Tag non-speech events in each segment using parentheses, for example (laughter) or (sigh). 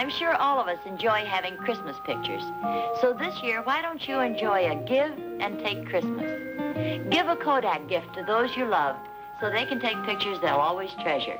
I'm sure all of us enjoy having Christmas pictures. So this year, why don't you enjoy a give and take Christmas? Give a Kodak gift to those you love so they can take pictures they'll always treasure.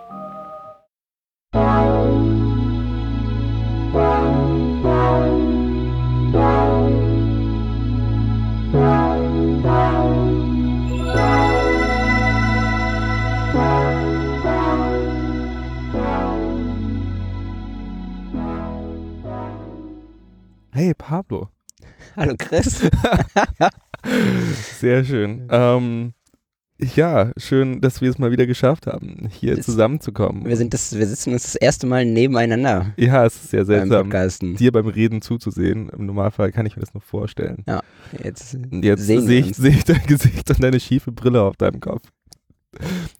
Pablo. Hallo Chris. (laughs) Sehr schön. Ähm, ja, schön, dass wir es mal wieder geschafft haben, hier Das- zusammenzukommen. Wir, sind das, wir sitzen uns das erste Mal nebeneinander ja, es ist sehr beim seltsam, Podcasten. dir beim Reden zuzusehen. Im Normalfall kann ich mir das nur vorstellen. Jetzt, Und Jetzt sehen sehe ich, seh ich dein Gesicht und deine schiefe Brille auf deinem Kopf.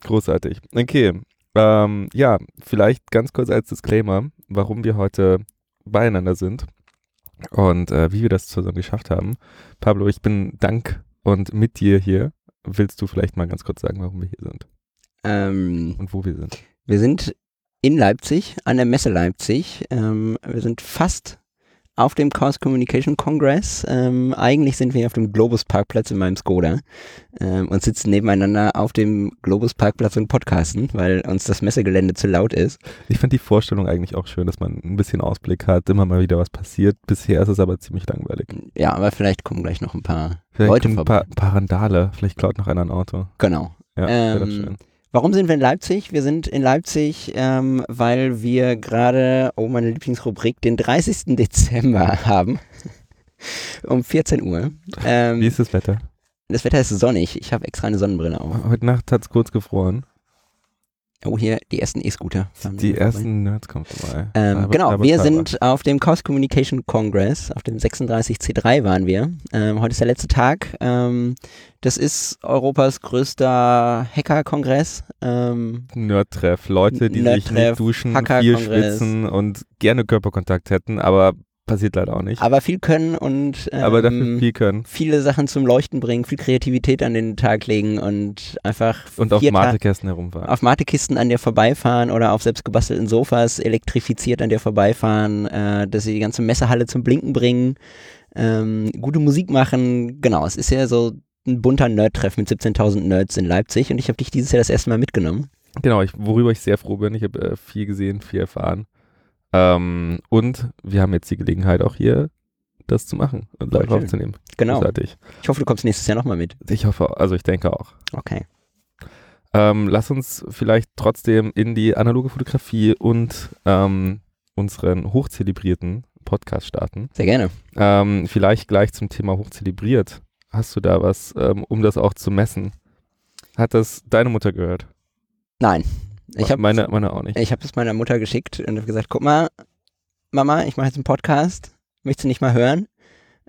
Großartig. Okay. Ähm, ja, vielleicht ganz kurz als Disclaimer, warum wir heute beieinander sind und äh, wie wir das zusammen geschafft haben. Pablo, ich bin dank und mit dir hier. Willst du vielleicht mal ganz kurz sagen, warum wir hier sind Ähm, und wo wir sind? wir sind in Leipzig, an der Messe Leipzig. Ähm, wir sind fast auf dem Chaos Communication Congress. Ähm, eigentlich sind wir hier auf dem Globus Parkplatz in meinem Skoda ähm, und sitzen nebeneinander auf dem Globus Parkplatz und podcasten, weil uns das Messegelände zu laut ist. Ich fand die Vorstellung eigentlich auch schön, dass man ein bisschen Ausblick hat, immer mal wieder was passiert. Bisher ist es aber ziemlich langweilig. Ja, aber vielleicht kommen gleich noch ein paar Vielleicht Leute ein paar, ein paar Randale, vielleicht klaut noch einer ein Auto. Genau. Ja, Ähm, schön. Warum sind wir in Leipzig? Wir sind in Leipzig, ähm, weil wir gerade, oh meine Lieblingsrubrik, den 30. (laughs) Dezember haben. um 14 Uhr. Ähm, Wie ist das Wetter? das Wetter ist sonnig. Ich habe extra eine Sonnenbrille auf. Heute Nacht hat es kurz gefroren. Oh, hier die ersten E-Scooter. Die ersten Nerds kommen vorbei. Ähm, Aber- genau, aber wir sind auf dem Chaos Communication Congress, auf dem 36C3 waren wir. Ähm, heute ist der letzte Tag. Ähm, das ist Europas größter Hacker-Kongress. Ähm, Nerd-Treff. Leute, die sich Nerd-Treff, nicht duschen, viel schwitzen und gerne Körperkontakt hätten, aber passiert leider auch nicht. aber viel können und ähm, aber dafür viel können. viele Sachen zum Leuchten bringen, viel Kreativität an den Tag legen und einfach Und auf Matekästen herumfahren. auf Matekisten an dir vorbeifahren oder auf selbstgebastelten Sofas elektrifiziert an dir vorbeifahren, äh, dass sie die ganze Messehalle zum Blinken bringen, ähm, gute Musik machen. Genau, es ist ja so ein bunter Nerd-Treff mit 17.000 Nerds in Leipzig und ich habe dich dieses Jahr das erste Mal mitgenommen. Genau, ich, worüber ich sehr froh bin. Ich habe äh, viel gesehen, viel erfahren. Ähm, und wir haben jetzt die Gelegenheit auch hier das zu machen und live aufzunehmen. Genau. Großartig. Ich hoffe, du kommst nächstes Jahr nochmal mit. Ich hoffe, also ich denke auch. Okay. Ähm, lass uns vielleicht trotzdem in die analoge Fotografie und ähm, unseren hochzelebrierten Podcast starten. Sehr gerne. Ähm, vielleicht gleich zum Thema hochzelebriert. Hast du da was, ähm, um das auch zu messen? Hat das deine Mutter gehört? Nein. Ich habe meine, meine auch nicht. Ich habe es meiner Mutter geschickt und habe gesagt, guck mal, Mama, ich mache jetzt einen Podcast, möchtest du nicht mal hören?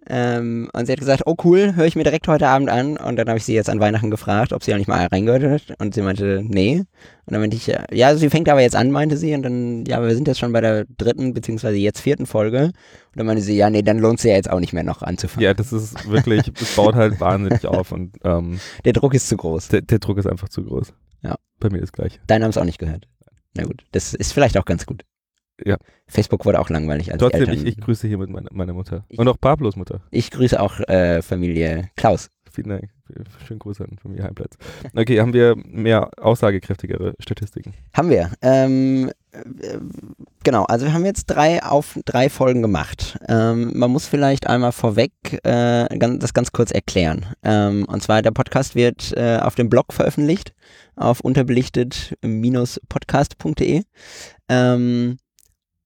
Ähm, und sie hat gesagt, oh cool, höre ich mir direkt heute Abend an. Und dann habe ich sie jetzt an Weihnachten gefragt, ob sie auch nicht mal reingehört hat. Und sie meinte, nee. Und dann meinte ich, ja, sie fängt aber jetzt an, meinte sie. Und dann, ja, wir sind jetzt schon bei der dritten, beziehungsweise jetzt vierten Folge. Und dann meinte sie, ja, nee, dann lohnt es ja jetzt auch nicht mehr noch anzufangen. Ja, das ist wirklich, (laughs) es baut halt wahnsinnig auf und ähm, Der Druck ist zu groß. der, der Druck ist einfach zu groß. Ja. Bei mir das gleiche. Deine haben es auch nicht gehört. Na gut, das ist vielleicht auch ganz gut. Ja. Facebook wurde auch langweilig. Als Trotzdem, Eltern ich, ich grüße hiermit meine, meine Mutter. Ich- Und auch Pablos Mutter. Ich grüße auch äh, Familie Klaus. Vielen Dank. Schönen Gruß an Familie Heimplatz. Okay, haben wir mehr aussagekräftigere Statistiken? Haben wir. Ähm, äh, genau, also wir haben jetzt drei auf drei Folgen gemacht. Ähm, man muss vielleicht einmal vorweg äh, ganz, das ganz kurz erklären. Ähm, und zwar der Podcast wird äh, auf dem Blog veröffentlicht, auf unterbelichtet-podcast.de. Ähm,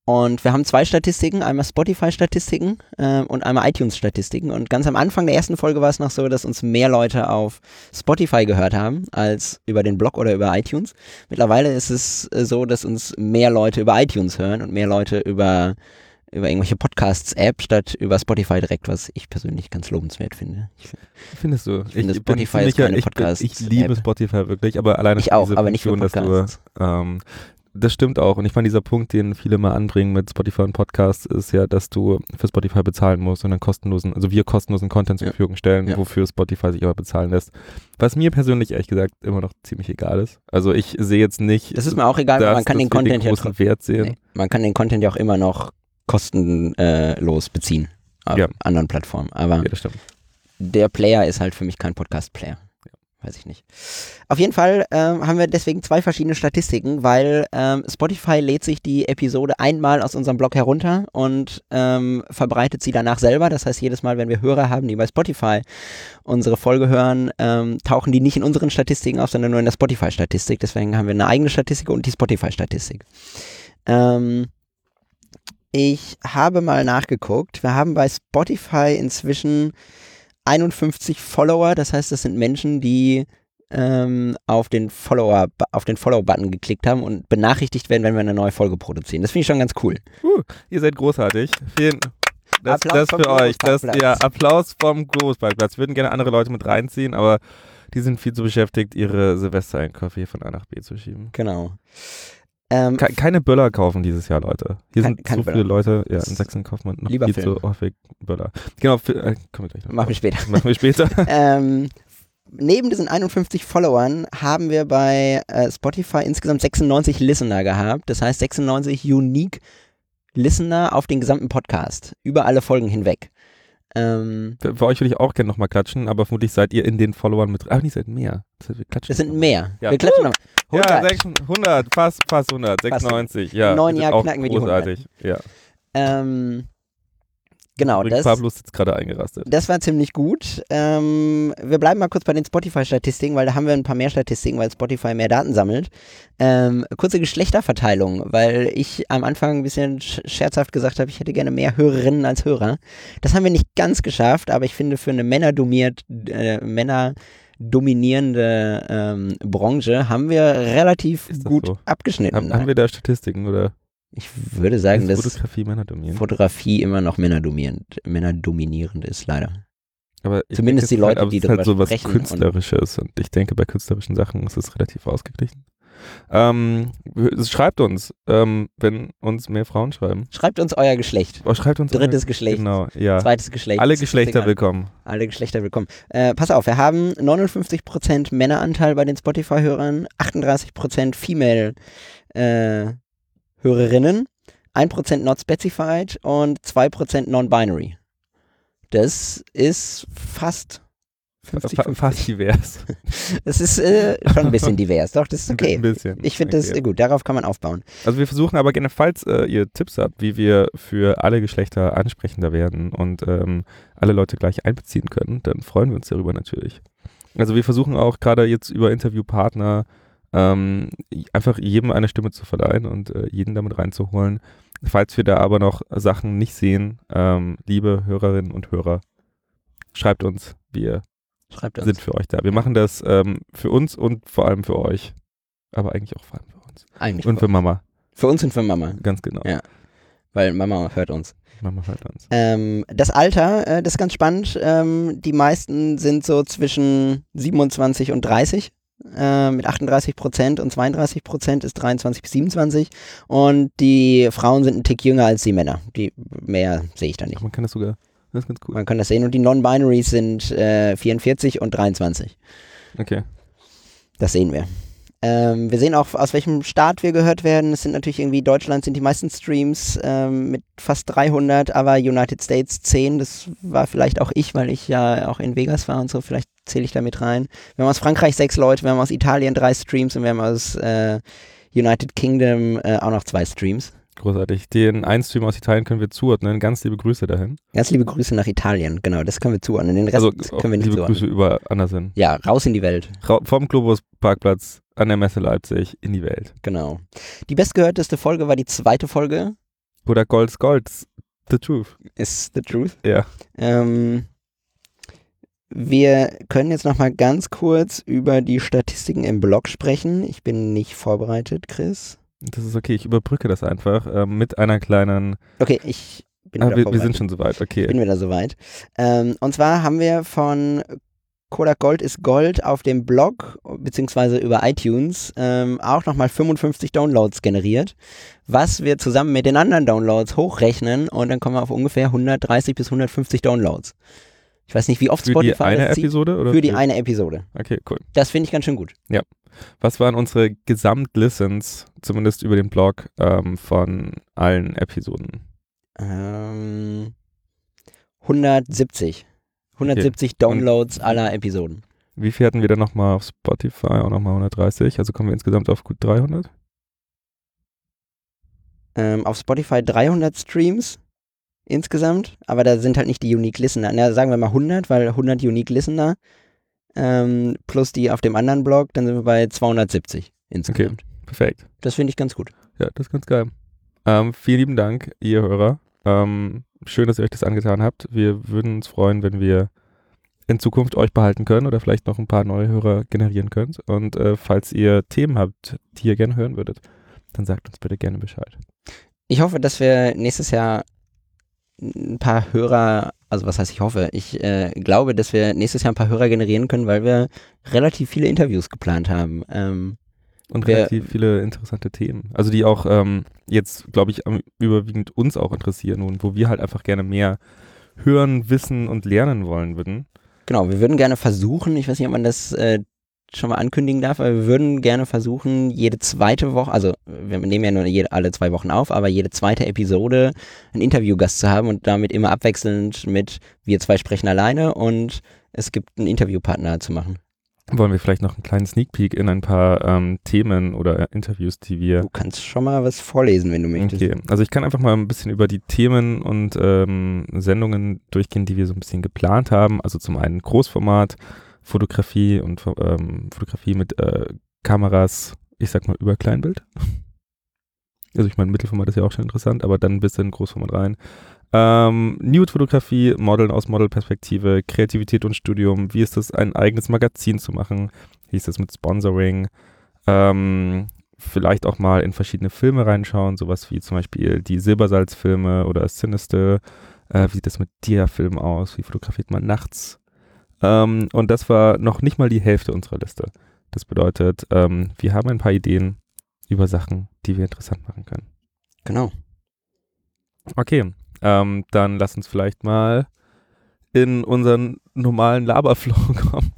und wir haben zwei Statistiken, einmal Spotify-Statistiken äh, und einmal iTunes-Statistiken. Und ganz am Anfang der ersten Folge war es noch so, dass uns mehr Leute auf Spotify gehört haben als über den Blog oder über iTunes. Mittlerweile ist es äh, so, dass uns mehr Leute über iTunes hören und mehr Leute über, über irgendwelche Podcasts-App statt über Spotify direkt, was ich persönlich ganz lobenswert finde. Ich, find- Findest du? Ich finde, bin Spotify ist keine ich, bin- Podcast-App. ich liebe Spotify wirklich, aber alleine ich auch, diese aber nicht für Funktion, dass du Podcasts. Ähm, das stimmt auch. Und ich meine, dieser Punkt, den viele mal anbringen mit Spotify und Podcasts, ist ja, dass du für Spotify bezahlen musst und dann kostenlosen, also wir kostenlosen Content zur Ja. Verfügung stellen, Ja. wofür Spotify sich aber bezahlen lässt. Was mir persönlich ehrlich gesagt immer noch ziemlich egal ist. Also ich sehe jetzt nicht, Das ist mir auch egal, dass, man kann den Content ja großen trotzdem. Wert sehen. Nee, man kann den Content ja auch immer noch kostenlos beziehen auf Ja. anderen Plattformen. Aber Ja, der Player ist halt für mich kein Podcast-Player. Weiß ich nicht. Auf jeden Fall ähm, haben wir deswegen zwei verschiedene Statistiken, weil ähm, Spotify lädt sich die Episode einmal aus unserem Blog herunter und ähm, verbreitet sie danach selber. Das heißt, jedes Mal, wenn wir Hörer haben, die bei Spotify unsere Folge hören, ähm, tauchen die nicht in unseren Statistiken auf, sondern nur in der Spotify-Statistik. Deswegen haben wir eine eigene Statistik und die Spotify-Statistik. Ähm, ich habe mal nachgeguckt. Wir haben bei Spotify inzwischen 51 Follower. Das heißt, das sind Menschen, die ähm, auf den Follower, auf den Follow-Button geklickt haben und benachrichtigt werden, wenn wir eine neue Folge produzieren. Das finde ich schon ganz cool. Uh, ihr seid großartig. Vielen das, Applaus das für euch. Das, ja, Applaus vom Großparkplatz. Wir würden gerne andere Leute mit reinziehen, aber die sind viel zu beschäftigt, ihre Silvestereinkäufe hier von A nach B zu schieben. Genau. Ähm, Ke keine Böller kaufen dieses Jahr, Leute. Hier Kein- sind keine so viele Böller. Leute, ja, in Sachsen kauft man noch Lieber viel Film. zu häufig Böller. Genau, für, äh, kommen wir gleich noch. machen wir später. Machen wir später. (laughs) (laughs) ähm, neben diesen 51 Followern haben wir bei äh, Spotify insgesamt 96 Listener gehabt. Das heißt 96 unique Listener auf den gesamten Podcast. Über alle Folgen hinweg. Ähm, Für euch würde ich auch gerne nochmal klatschen, aber vermutlich seid ihr in den Followern mit. Ach, nicht seid mehr. Wir klatschen das sind mehr. Ja. Wir klatschen nochmal. Ja, 100. 600, fast, fast 100, 96. Ja, Im neuen ist Jahr auch knacken wir die 100. großartig. Ja. Ähm, genau, Übrigens, das, Pablo ist jetzt gerade eingerastet. das war ziemlich gut. Ähm, wir bleiben mal kurz bei den Spotify-Statistiken, weil da haben wir ein paar mehr Statistiken, weil Spotify mehr Daten sammelt. Ähm, kurze Geschlechterverteilung, weil ich am Anfang ein bisschen sch- scherzhaft gesagt habe, ich hätte gerne mehr Hörerinnen als Hörer. Das haben wir nicht ganz geschafft, aber ich finde für eine männerdomiert, äh, Männer dominierende ähm, Branche haben wir relativ gut so? abgeschnitten. Haben, haben wir da Statistiken oder ich würde sagen, dass Fotografie Männer dominieren? Fotografie immer noch männerdominierend, männerdominierend ist, leider. Aber Zumindest denke, die Leute, halt, die aber es ist halt so was sprechen und- Künstlerisches und ich denke, bei künstlerischen Sachen ist es relativ ausgeglichen. Ähm, schreibt uns, ähm, wenn uns mehr Frauen schreiben. Schreibt uns euer Geschlecht. Oh, schreibt uns Drittes euer- Geschlecht, Genau, ja. zweites Geschlecht. Alle Geschlechter willkommen. Alle Geschlechter willkommen. Äh, pass auf, wir haben 59% Männeranteil bei den Spotify-Hörern, 38% Female äh, Hörerinnen, 1% not specified und 2% non-binary. Das ist fast 50, Fa fast divers. (laughs) Das ist äh, schon ein bisschen (laughs) divers, doch, das ist okay. Ein bisschen. Ich finde das Okay. gut, darauf kann man aufbauen. Also wir versuchen aber gerne, falls äh, ihr Tipps habt, wie wir für alle Geschlechter ansprechender werden und ähm, alle Leute gleich einbeziehen können, dann freuen wir uns darüber natürlich. Also wir versuchen auch gerade jetzt über Interviewpartner ähm, einfach jedem eine Stimme zu verleihen und äh, jeden damit reinzuholen. Falls wir da aber noch Sachen nicht sehen, ähm, liebe Hörerinnen und Hörer, schreibt uns, wir Schreibt uns. sind für euch da. Wir machen das ähm, für uns und vor allem für euch, aber eigentlich auch vor allem für uns. Eigentlich Und für Mama, für uns und für Mama, ganz genau. Ja. weil Mama hört uns. Mama hört uns. Ähm, das Alter, äh, das ist ganz spannend. Ähm, die meisten sind so zwischen 27 und 30. Äh, mit 38 Prozent und 32 Prozent ist 23 bis 27. Und die Frauen sind ein Tick jünger als die Männer. Die mehr sehe ich da nicht. Ach, man kann das sogar, das ist ganz cool. Man kann das sehen. Und die Non-Binaries sind äh, 44 und 23. Okay. Das sehen wir. Ähm, wir sehen auch, aus welchem Staat wir gehört werden. Es sind natürlich irgendwie, Deutschland sind die meisten Streams ähm, mit fast 300, aber United States 10. Das war vielleicht auch ich, weil ich ja auch in Vegas war und so. Vielleicht zähle ich da mit rein. Wir haben aus Frankreich sechs Leute, wir haben aus Italien drei Streams und wir haben aus äh, United Kingdom äh, auch noch zwei Streams. Großartig. Den einen Stream aus Italien können wir zuordnen. Ganz liebe Grüße dahin. Ganz liebe Grüße nach Italien, genau, das können wir zuordnen. Den Rest also können wir nicht liebe zuordnen. Grüße über Andersen. Ja, raus in die Welt, Ra vom Globus Parkplatz an der Messe Leipzig in die Welt. genau. Die bestgehörteste Folge war die zweite Folge, Oder Golds Golds. The Truth. is the truth. Ja. Ähm, wir können jetzt noch mal ganz kurz über die Statistiken im Blog sprechen. Ich bin nicht vorbereitet, Chris. Das ist okay. Ich überbrücke das einfach ähm, mit einer kleinen. Okay, ich bin Ah, wir, wir sind schon soweit. Okay. bin wieder soweit. Ähm, und zwar haben wir von Kodak Gold ist Gold auf dem Blog beziehungsweise über iTunes ähm, auch nochmal 55 Downloads generiert, was wir zusammen mit den anderen Downloads hochrechnen und dann kommen wir auf ungefähr 130 bis 150 Downloads. Ich weiß nicht, wie oft Für Spotify die eine. Episode? Oder Für die eine Episode. Okay, cool. Das finde ich ganz schön gut. Was waren unsere Gesamtlistens, zumindest über den Blog, ähm, von allen Episoden? Ähm, 170. 170 Downloads aller Episoden. Wie viel hatten wir dann nochmal auf Spotify? Auch nochmal 130. Also kommen wir insgesamt auf gut 300. Ähm, auf Spotify 300 Streams insgesamt, aber da sind halt nicht die Unique Listener. Na, sagen wir mal 100, weil 100 Unique Listener ähm, plus die auf dem anderen Blog, dann sind wir bei 270 insgesamt. Perfekt. Das finde ich ganz gut. Ja, das ist ganz geil. Ähm, vielen lieben Dank, ihr Hörer. Ähm, schön, dass ihr euch das angetan habt. Wir würden uns freuen, wenn wir in Zukunft euch behalten können oder vielleicht noch ein paar neue Hörer generieren könnt. Und äh, falls ihr Themen habt, die ihr gerne hören würdet, dann sagt uns bitte gerne Bescheid. Ich hoffe, dass wir nächstes Jahr ein paar Hörer, also was heißt ich hoffe, ich äh, glaube, dass wir nächstes Jahr ein paar Hörer generieren können, weil wir relativ viele Interviews geplant haben. Ähm, Und relativ viele interessante Themen. Also die auch ähm, jetzt, glaube ich, am- überwiegend uns auch interessieren und wo wir halt einfach gerne mehr hören, wissen und lernen wollen würden. genau, wir würden gerne versuchen, ich weiß nicht, ob man das äh, schon mal ankündigen darf, wir würden gerne versuchen, jede zweite Woche, also wir nehmen ja nur jede, alle zwei Wochen auf, aber jede zweite Episode einen Interviewgast zu haben und damit immer abwechselnd mit wir zwei sprechen alleine und es gibt einen Interviewpartner zu machen. Wollen wir vielleicht noch einen kleinen Sneak Peek in ein paar ähm, Themen oder Interviews, die wir Du kannst schon mal was vorlesen, wenn du möchtest. Okay, also ich kann einfach mal ein bisschen über die Themen und ähm, Sendungen durchgehen, die wir so ein bisschen geplant haben. Also zum einen Großformat, Fotografie und ähm, Fotografie mit äh, Kameras, ich sag mal über Kleinbild. (laughs) Also ich meine, Mittelformat ist ja auch schon interessant, aber dann ein bisschen Großformat rein. Ähm, Nude-Fotografie, Modeln aus Modelperspektive, Kreativität und Studium. Wie ist es, ein eigenes Magazin zu machen? Wie ist es mit Sponsoring? Ähm, vielleicht auch mal in verschiedene Filme reinschauen, sowas wie zum Beispiel die Silbersalz-Filme oder Sinister. Äh, wie sieht das mit Dia-Filmen aus? Wie fotografiert man nachts? Ähm, und das war noch nicht mal die Hälfte unserer Liste. Das bedeutet, ähm, wir haben ein paar Ideen über Sachen, die wir interessant machen können. Genau. Okay, ähm, dann lass uns vielleicht mal in unseren normalen Laberflow (laughs) kommen.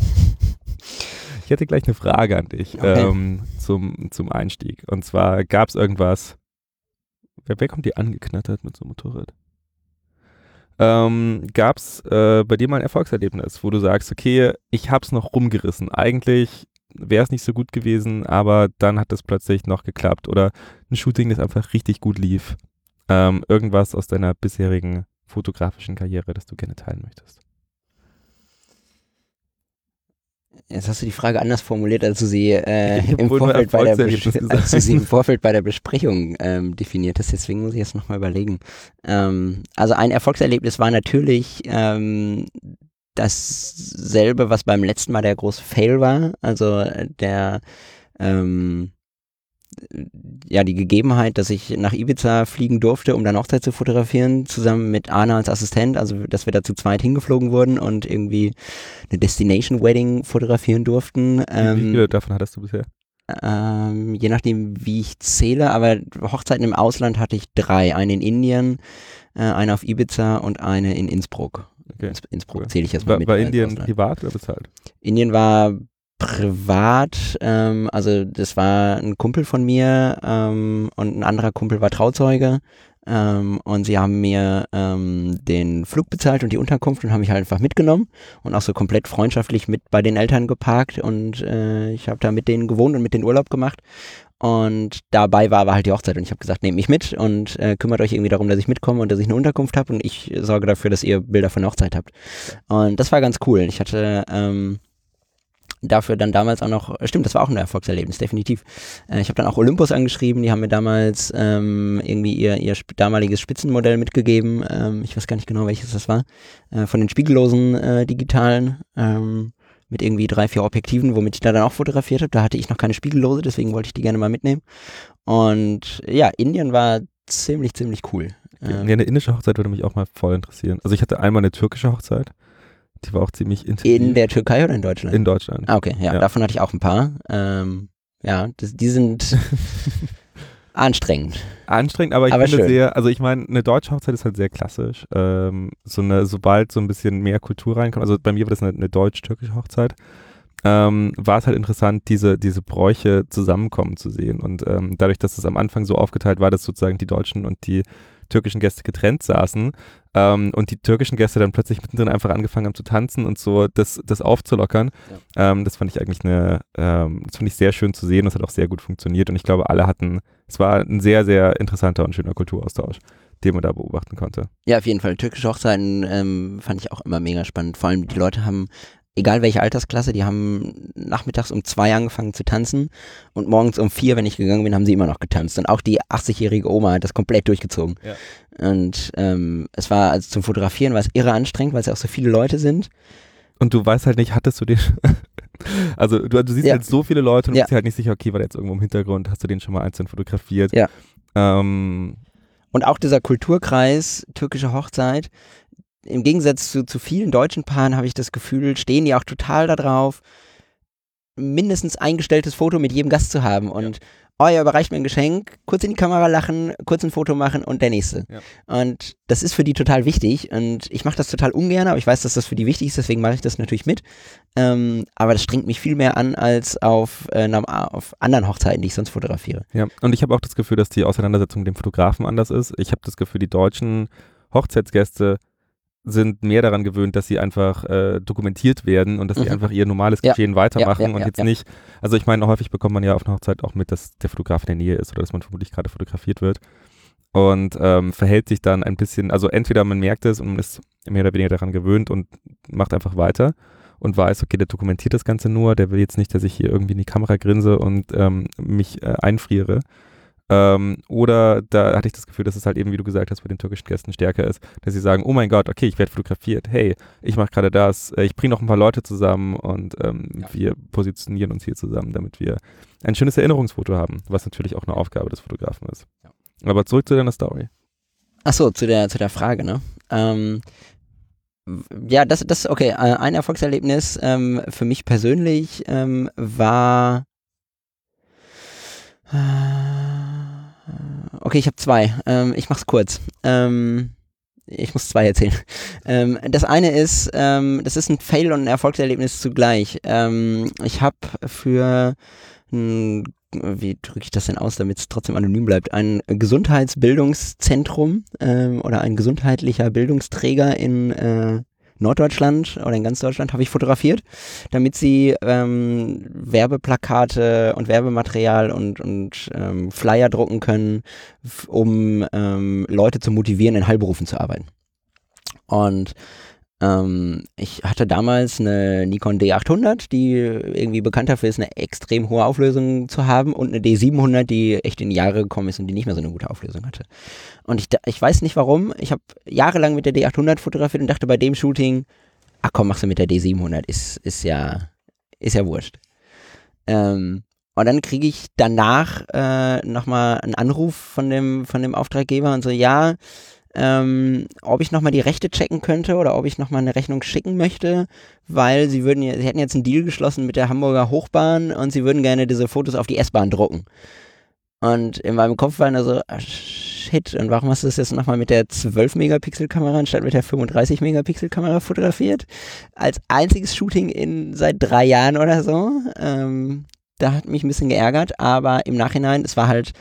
Ich hätte gleich eine Frage an dich Okay. ähm, zum, zum Einstieg. Und zwar gab es irgendwas. Wer, wer kommt dir angeknattert mit so einem Motorrad? Ähm, gab es äh, bei dir mal ein Erfolgserlebnis, wo du sagst, okay, ich hab's noch rumgerissen. Eigentlich wäre es nicht so gut gewesen, aber dann hat es plötzlich noch geklappt. Oder ein Shooting, das einfach richtig gut lief. Ähm, irgendwas aus deiner bisherigen fotografischen Karriere, das du gerne teilen möchtest. Jetzt hast du die Frage anders formuliert, als du sie, äh, (laughs) im, Vorfeld bei der als du sie im (laughs) Vorfeld bei der Besprechung ähm, definiert hast. Deswegen muss ich jetzt nochmal überlegen. Ähm, also ein Erfolgserlebnis war natürlich ähm, dasselbe, was beim letzten Mal der große Fail war. Also äh, der ähm, ja, die Gegebenheit, dass ich nach Ibiza fliegen durfte, um dann Hochzeit zu fotografieren, zusammen mit Arne als Assistent, also dass wir da zu zweit hingeflogen wurden und irgendwie eine Destination Wedding fotografieren durften. Wie- Wie Ähm, viele davon hattest du bisher? ähm, je nachdem, wie ich zähle, aber Hochzeiten im Ausland hatte ich drei. Eine in Indien, äh, eine auf Ibiza und eine in Innsbruck. Okay. Innsbruck zähle ich jetzt mal War, mit. war Indien privat oder bezahlt? Indien war privat, ähm, also das war ein Kumpel von mir ähm, und ein anderer Kumpel war Trauzeuge ähm, und sie haben mir ähm, den Flug bezahlt und die Unterkunft und haben mich halt einfach mitgenommen und auch so komplett freundschaftlich mit bei den Eltern geparkt und äh, ich habe da mit denen gewohnt und mit denen Urlaub gemacht und dabei war aber halt die Hochzeit und ich habe gesagt, nehmt mich mit und äh, kümmert euch irgendwie darum, dass ich mitkomme und dass ich eine Unterkunft habe und ich sorge dafür, dass ihr Bilder von der Hochzeit habt. Und das war ganz cool. Ich hatte ähm, dafür dann damals auch noch, stimmt, das war auch ein Erfolgserlebnis, definitiv. Äh, ich habe dann auch Olympus angeschrieben, die haben mir damals ähm, irgendwie ihr, ihr sp- damaliges Spitzenmodell mitgegeben. Ähm, ich weiß gar nicht genau, welches das war. Äh, von den spiegellosen äh, digitalen. Ähm, mit irgendwie drei, vier Objektiven, womit ich da dann auch fotografiert habe. Da hatte ich noch keine Spiegellose, deswegen wollte ich die gerne mal mitnehmen. Und ja, Indien war ziemlich, ziemlich cool. Ähm, Nee, eine indische Hochzeit würde mich auch mal voll interessieren. Also ich hatte einmal eine türkische Hochzeit. Die war auch ziemlich intensiv. in der Türkei oder in Deutschland? in Deutschland. Ah, okay, ja, Ja. davon hatte ich auch ein paar. Ähm, ja, das, die sind (laughs) anstrengend. Anstrengend, aber ich Aber finde schön. sehr, also ich meine, eine deutsche Hochzeit ist halt sehr klassisch. Ähm, so eine, sobald so ein bisschen mehr Kultur reinkommt, also bei mir war das eine, eine deutsch-türkische Hochzeit. ähm, war es halt interessant, diese, diese Bräuche zusammenkommen zu sehen. Und ähm, dadurch, dass es am Anfang so aufgeteilt war, dass sozusagen die Deutschen und die türkischen Gäste getrennt saßen ähm, und die türkischen Gäste dann plötzlich mittendrin einfach angefangen haben zu tanzen und so das, das aufzulockern. Ja. Ähm, das fand ich eigentlich eine, ähm, das fand ich sehr schön zu sehen. Das hat auch sehr gut funktioniert und ich glaube, alle hatten, es war ein sehr, sehr interessanter und schöner Kulturaustausch den man da beobachten konnte. Ja, auf jeden Fall. Türkische Hochzeiten ähm, fand ich auch immer mega spannend. Vor allem die Leute haben egal welche Altersklasse, die haben nachmittags um zwei angefangen zu tanzen und morgens um vier, wenn ich gegangen bin, haben sie immer noch getanzt. Und auch die 80-jährige Oma hat das komplett durchgezogen. Ja. Und ähm, es war, also zum Fotografieren war es irre anstrengend, weil es ja auch so viele Leute sind. Und du weißt halt nicht, hattest du den. (laughs) also du, du siehst ja. halt so viele Leute und ja. bist dir halt nicht sicher, okay, war der jetzt irgendwo im Hintergrund, hast du den schon mal einzeln fotografiert? Ja. Ähm, und auch dieser Kulturkreis, türkische Hochzeit, im Gegensatz zu, zu vielen deutschen Paaren habe ich das Gefühl, stehen die auch total darauf, mindestens eingestelltes Foto mit jedem Gast zu haben und ja. oh, er überreicht mir ein Geschenk, kurz in die Kamera lachen, kurz ein Foto machen und der nächste. Ja. Und das ist für die total wichtig und ich mache das total ungern, aber ich weiß, dass das für die wichtig ist, deswegen mache ich das natürlich mit. Ähm, aber das strengt mich viel mehr an als auf, äh, auf anderen Hochzeiten, die ich sonst fotografiere. Ja, und ich habe auch das Gefühl, dass die Auseinandersetzung mit dem Fotografen anders ist. Ich habe das Gefühl, die deutschen Hochzeitsgäste sind mehr daran gewöhnt, dass sie einfach äh, dokumentiert werden und dass mhm. sie einfach ihr normales Geschehen ja. weitermachen ja, ja, und jetzt nicht, also ich meine, häufig bekommt man ja auf einer Hochzeit auch mit, dass der Fotograf in der Nähe ist oder dass man vermutlich gerade fotografiert wird und ähm, verhält sich dann ein bisschen, also entweder man merkt es und man ist mehr oder weniger daran gewöhnt und macht einfach weiter und weiß, okay, der dokumentiert das Ganze nur, der will jetzt nicht, dass ich hier irgendwie in die Kamera grinse und ähm, mich äh, einfriere. Ähm, oder da hatte ich das Gefühl, dass es halt eben, wie du gesagt hast, bei den türkischen Gästen stärker ist, dass sie sagen, oh mein Gott, okay, ich werde fotografiert, hey, ich mache gerade das, äh, ich bringe noch ein paar Leute zusammen und ähm, ja. wir positionieren uns hier zusammen, damit wir ein schönes Erinnerungsfoto haben, was natürlich auch eine Aufgabe des Fotografen ist. Ja. Aber zurück zu deiner Story. Achso, zu der, zu der Frage, ne? Ähm, ja, das, das, okay, äh, ein Erfolgserlebnis ähm, für mich persönlich ähm, war Okay, ich habe zwei. Ähm, ich mach's kurz. Ähm, ich muss zwei erzählen. (laughs) Ähm, das eine ist, ähm, das ist ein Fail und ein Erfolgserlebnis zugleich. Ähm, ich habe für wie drücke ich das denn aus, damit es trotzdem anonym bleibt, ein Gesundheitsbildungszentrum ähm, oder ein gesundheitlicher Bildungsträger in äh, Norddeutschland oder in ganz Deutschland habe ich fotografiert, damit sie ähm, Werbeplakate und Werbematerial und, und ähm, Flyer drucken können, um ähm, Leute zu motivieren, in Heilberufen zu arbeiten. Und ähm, ich hatte damals eine Nikon D800, die irgendwie bekannt dafür ist, eine extrem hohe Auflösung zu haben und eine D700, die echt in die Jahre gekommen ist und die nicht mehr so eine gute Auflösung hatte. Und ich, ich weiß nicht warum, ich habe jahrelang mit der D800 fotografiert und dachte bei dem Shooting, ach komm, machst du mit der D700, ist, ist ja, ist ja wurscht. Ähm, und dann kriege ich danach äh, nochmal einen Anruf von dem, von dem Auftraggeber und so, ja, ähm, ob ich nochmal die Rechte checken könnte oder ob ich nochmal eine Rechnung schicken möchte, weil sie würden, sie hätten jetzt einen Deal geschlossen mit der Hamburger Hochbahn und sie würden gerne diese Fotos auf die S-Bahn drucken. Und in meinem Kopf war dann so, ah, shit, und warum hast du das jetzt nochmal mit der 12-Megapixel-Kamera anstatt mit der 35-Megapixel-Kamera fotografiert? Als einziges Shooting in seit drei Jahren oder so. Ähm, da hat mich ein bisschen geärgert, aber im Nachhinein, es war halt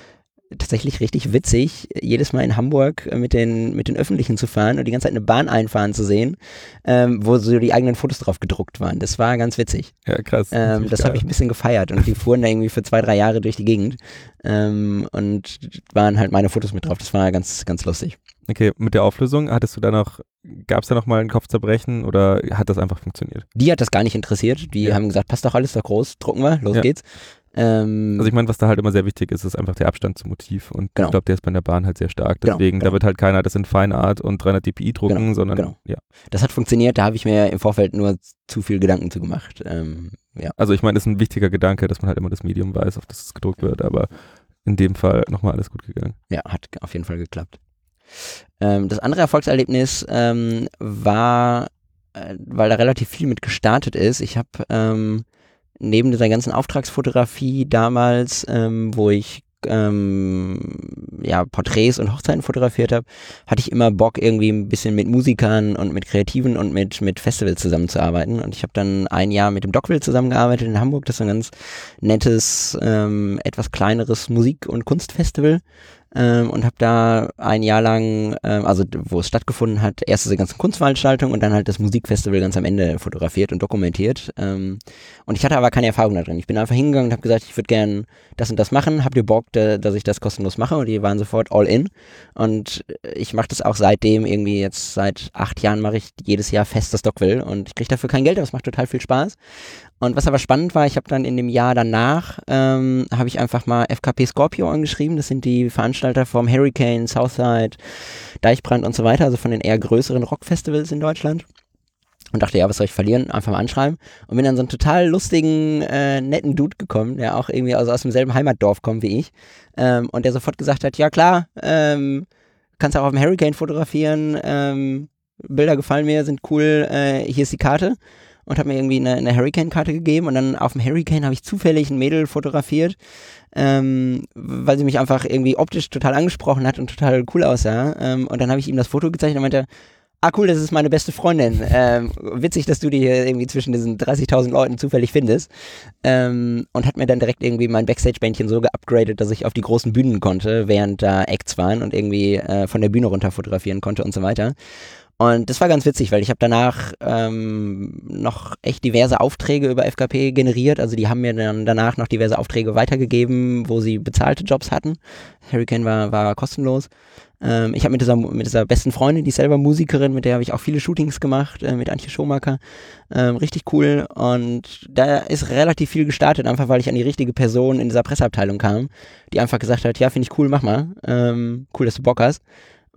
tatsächlich richtig witzig, jedes Mal in Hamburg äh, mit den, mit den Öffentlichen zu fahren und die ganze Zeit eine Bahn einfahren zu sehen, ähm, wo so die eigenen Fotos drauf gedruckt waren. Das war ganz witzig. Ja, krass. Ähm, das habe ich ein bisschen gefeiert und die fuhren da irgendwie für zwei, drei Jahre durch die Gegend ähm, und waren halt meine Fotos mit drauf. Das war ganz, ganz lustig. Okay, mit der Auflösung, hattest du da noch, gab es da noch mal ein Kopfzerbrechen oder hat das einfach funktioniert? Die hat das gar nicht interessiert. Die ja. haben gesagt, passt doch alles da groß, drucken wir, los ja. geht's. Ähm, also ich meine, was da halt immer sehr wichtig ist, ist einfach der Abstand zum Motiv und genau. ich glaube, der ist bei der Bahn halt sehr stark. Genau, Deswegen, genau, da wird halt keiner das in Feinart und 300 dpi drucken, genau, sondern genau. ja. Das hat funktioniert, da habe ich mir im Vorfeld nur zu viel Gedanken zu gemacht. Ähm, ja. Also ich meine, das ist ein wichtiger Gedanke, dass man halt immer das Medium weiß, auf das es gedruckt wird, aber in dem Fall nochmal alles gut gegangen. Ja, hat auf jeden Fall geklappt. Ähm, das andere Erfolgserlebnis ähm, war, äh, weil da relativ viel mit gestartet ist. Ich habe ähm, neben dieser ganzen Auftragsfotografie damals, ähm, wo ich ähm, ja, Porträts und Hochzeiten fotografiert habe, hatte ich immer Bock, irgendwie ein bisschen mit Musikern und mit Kreativen und mit, mit Festivals zusammenzuarbeiten. Und ich habe dann ein Jahr mit dem Dockville zusammengearbeitet in Hamburg. Das ist ein ganz nettes, ähm, etwas kleineres Musik- und Kunstfestival ähm, und habe da ein Jahr lang, ähm, also wo es stattgefunden hat, erst diese ganzen Kunstveranstaltungen und dann halt das Musikfestival ganz am Ende fotografiert und dokumentiert. Ähm, und ich hatte aber keine Erfahrung da drin. Ich bin einfach hingegangen und habe gesagt, ich würde gern das und das machen. Habt ihr Bock, da, dass ich das kostenlos mache? Und die waren sofort all in. Und ich mache das auch seitdem irgendwie jetzt seit acht Jahren mache ich jedes Jahr fest das Dockville und ich kriege dafür kein Geld, aber es macht total viel Spaß. Und was aber spannend war, ich habe dann in dem Jahr danach, ähm, habe ich einfach mal FKP Scorpio angeschrieben. Das sind die Veranstalter vom Hurricane, Southside, Deichbrand und so weiter, also von den eher größeren Rockfestivals in Deutschland. Und dachte, ja, was soll ich verlieren? Einfach mal anschreiben. Und bin dann so einen total lustigen, äh, netten Dude gekommen, der auch irgendwie aus, aus demselben Heimatdorf kommt wie ich. Ähm, und der sofort gesagt hat, ja klar, ähm, kannst auch auf dem Hurricane fotografieren, ähm, Bilder gefallen mir, sind cool, äh, hier ist die Karte und hat mir irgendwie eine, eine Hurricane-Karte gegeben und dann auf dem Hurricane habe ich zufällig ein Mädel fotografiert, ähm, weil sie mich einfach irgendwie optisch total angesprochen hat und total cool aussah. Ähm, und dann habe ich ihm das Foto gezeigt und meinte, ah cool, das ist meine beste Freundin. Ähm, witzig, dass du die hier irgendwie zwischen diesen 30.000 Leuten zufällig findest. Ähm, und hat mir dann direkt irgendwie mein Backstage-Bändchen so geupgradet, dass ich auf die großen Bühnen konnte, während da Acts waren und irgendwie äh, von der Bühne runter fotografieren konnte und so weiter. Und das war ganz witzig, weil ich habe danach ähm, noch echt diverse Aufträge über FKP generiert. Also die haben mir dann danach noch diverse Aufträge weitergegeben, wo sie bezahlte Jobs hatten. Hurricane war, war kostenlos. Ähm, ich habe mit dieser, mit dieser besten Freundin, die ist selber Musikerin, mit der habe ich auch viele Shootings gemacht, äh, mit Antje Schomaker. Ähm, richtig cool. Und da ist relativ viel gestartet, einfach weil ich an die richtige Person in dieser Presseabteilung kam, die einfach gesagt hat, ja, finde ich cool, mach mal. Ähm, cool, dass du Bock hast.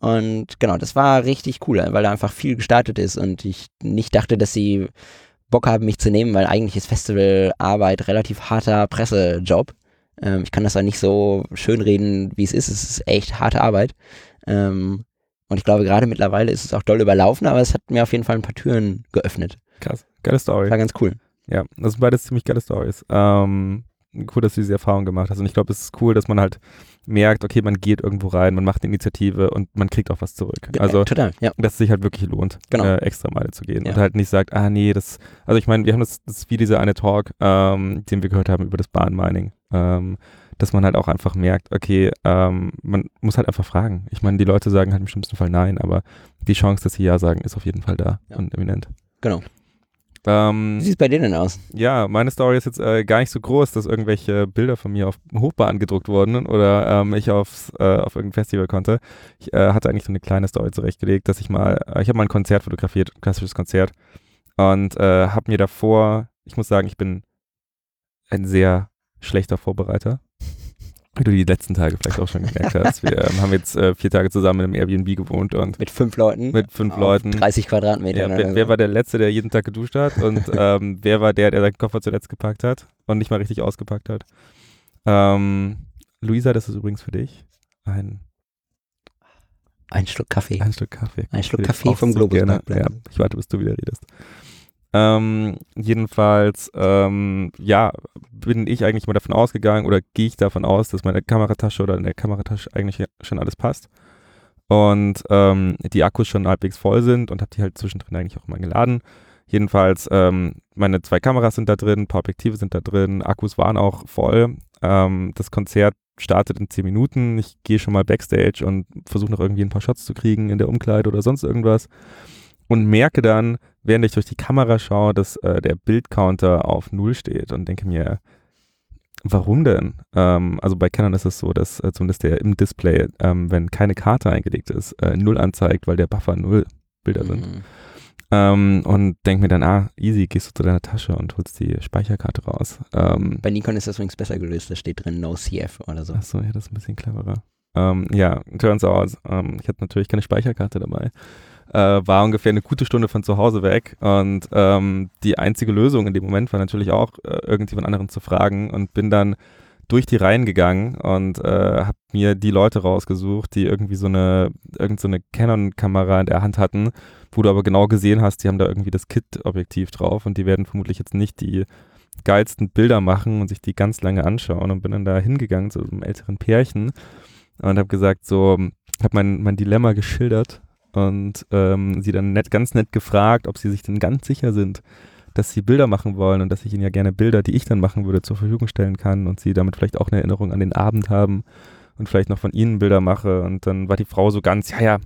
Und genau, das war richtig cool, weil da einfach viel gestartet ist und ich nicht dachte, dass sie Bock haben, mich zu nehmen, weil eigentlich ist Festivalarbeit relativ harter Pressejob. Ähm, ich kann das auch nicht so schön reden, wie es ist. Es ist echt harte Arbeit. Ähm, und ich glaube, gerade mittlerweile ist es auch doll überlaufen, aber es hat mir auf jeden Fall ein paar Türen geöffnet. Krass, geile Story. War ganz cool. Ja, das sind beides ziemlich geile Stories. Ähm, cool, dass du diese Erfahrung gemacht hast. Und ich glaube, es ist cool, dass man halt merkt, okay, man geht irgendwo rein, man macht eine Initiative und man kriegt auch was zurück. Also, total, ja. dass es sich halt wirklich lohnt, Genau. äh, extra Meile zu gehen Ja. und halt nicht sagt, ah nee, das, also ich meine, wir haben das, das ist wie dieser eine Talk, ähm, den wir gehört haben über das Bahnmining, ähm, dass man halt auch einfach merkt, okay, ähm, man muss halt einfach fragen. Ich meine, die Leute sagen halt im schlimmsten Fall nein, aber die Chance, dass sie ja sagen, ist auf jeden Fall da Ja. und eminent. Genau. Ähm, Wie sieht es bei denn aus? ja, meine Story ist jetzt äh, gar nicht so groß, dass irgendwelche Bilder von mir auf Hochbahn gedruckt wurden oder ähm, ich aufs, äh, auf irgendein Festival konnte. Ich äh, hatte eigentlich so eine kleine Story zurechtgelegt, dass ich mal, äh, ich habe mal ein Konzert fotografiert, ein klassisches Konzert und äh, habe mir davor, ich muss sagen, ich bin ein sehr schlechter Vorbereiter. Wie du die letzten Tage vielleicht auch schon gemerkt hast. Wir ähm, haben jetzt äh, vier Tage zusammen im Airbnb gewohnt und Mit fünf Leuten? mit fünf Leuten. 30 Ja, Quadratmetern. wer, wer war der Letzte, der jeden Tag geduscht hat? Und (laughs) ähm, wer war der, der seinen Koffer zuletzt gepackt hat und nicht mal richtig ausgepackt hat? Ähm, Luisa, das ist übrigens für dich. Ein, Ein Schluck Kaffee. ein Stück Kaffee. Ein Schluck Kaffee vom Globus gerne. Ja, ich warte, bis du wieder redest. Ähm, jedenfalls, ähm, ja, bin ich eigentlich mal davon ausgegangen oder gehe ich davon aus, dass meine Kameratasche oder in der Kameratasche eigentlich schon alles passt. Und ähm, die Akkus schon halbwegs voll sind und habe die halt zwischendrin eigentlich auch mal geladen. Jedenfalls, ähm, meine zwei Kameras sind da drin, ein paar Objektive sind da drin, Akkus waren auch voll. Ähm, das Konzert startet in 10 Minuten. Ich gehe schon mal backstage und versuche noch irgendwie ein paar Shots zu kriegen in der Umkleide oder sonst irgendwas. Und merke dann, während ich durch die Kamera schaue, dass äh, der Bildcounter auf Null steht und denke mir, warum denn? Ähm, also bei Canon ist es so, dass äh, zumindest der im Display, ähm, wenn keine Karte eingelegt ist, äh, Null anzeigt, weil der Buffer Null Bilder sind. Mhm. Ähm, und denke mir dann, ah, easy, gehst du zu deiner Tasche und holst die Speicherkarte raus. Ähm, Bei Nikon ist das übrigens besser gelöst. Da steht drin No CF oder so. Achso, ja, das ist ein bisschen cleverer. Ähm, ja, turns out, ähm, ich hatte natürlich keine Speicherkarte dabei. Äh, war ungefähr eine gute Stunde von zu Hause weg. Und ähm, die einzige Lösung in dem Moment war natürlich auch, äh, irgendjemand anderen zu fragen und bin dann durch die Reihen gegangen und äh, habe mir die Leute rausgesucht, die irgendwie so eine, irgend so eine Canon-Kamera in der Hand hatten, wo du aber genau gesehen hast, die haben da irgendwie das Kit-Objektiv drauf und die werden vermutlich jetzt nicht die geilsten Bilder machen und sich die ganz lange anschauen und bin dann da hingegangen zu einem älteren Pärchen und habe gesagt, so, habe mein, mein Dilemma geschildert und ähm, sie dann nett, ganz nett gefragt, ob sie sich denn ganz sicher sind, dass sie Bilder machen wollen und dass ich ihnen ja gerne Bilder, die ich dann machen würde, zur Verfügung stellen kann und sie damit vielleicht auch eine Erinnerung an den Abend haben und vielleicht noch von ihnen Bilder mache. Und dann war die Frau so ganz, ja, ja,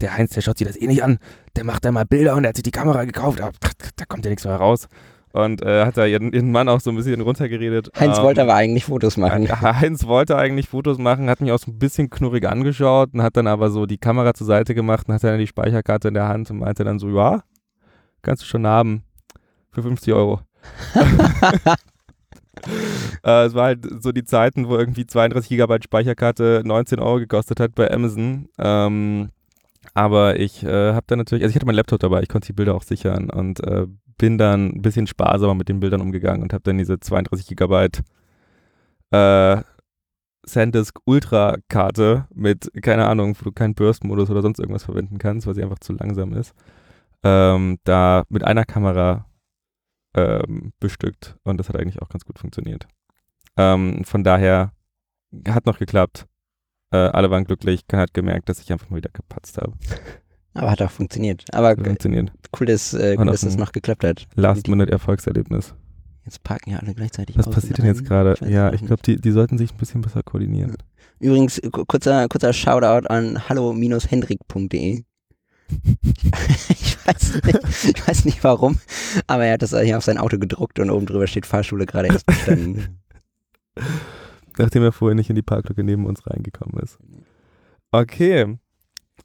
der Heinz, der schaut sich das eh nicht an, der macht da mal Bilder und der hat sich die Kamera gekauft, aber da kommt ja nichts mehr raus. Und äh, hat da ihren, ihren, Mann auch so ein bisschen runtergeredet. Heinz ähm, wollte aber eigentlich Fotos machen. Äh, (laughs) Heinz wollte eigentlich Fotos machen, hat mich auch so ein bisschen knurrig angeschaut und hat dann aber so die Kamera zur Seite gemacht und hat dann die Speicherkarte in der Hand und meinte dann so, ja, kannst du schon haben. Für 50 Euro. (laughs) äh, es war halt so die Zeiten, wo irgendwie 32 Gigabyte Speicherkarte 19 Euro gekostet hat bei Amazon. Ähm, aber ich äh, habe dann natürlich, also ich hatte meinen Laptop dabei, ich konnte die Bilder auch sichern und äh, bin dann ein bisschen sparsamer mit den Bildern umgegangen und habe dann diese 32 Gigabyte äh, SanDisk Ultra Karte mit, keine Ahnung, wo du keinen Burst-Modus oder sonst irgendwas verwenden kannst, weil sie einfach zu langsam ist, ähm, da mit einer Kamera ähm, bestückt und das hat eigentlich auch ganz gut funktioniert. Ähm, von daher hat noch geklappt. Äh, alle waren glücklich. Keiner hat gemerkt, dass ich einfach mal wieder gepatzt habe. (laughs) Aber hat auch funktioniert. Aber funktioniert. cool, dass, äh, cool, dass das noch geklappt hat. Last-Minute-Erfolgserlebnis. Jetzt parken ja alle gleichzeitig. Was passiert denn jetzt gerade? Ja, ich glaube, die, die sollten sich ein bisschen besser koordinieren. Übrigens, kurzer, kurzer Shoutout an hallo-hendrik.de. ich, weiß nicht, ich weiß nicht warum, aber er hat das hier auf sein Auto gedruckt und oben drüber steht Fahrschule gerade erst bestanden. (laughs) Nachdem er vorher nicht in die Parklücke neben uns reingekommen ist. Okay.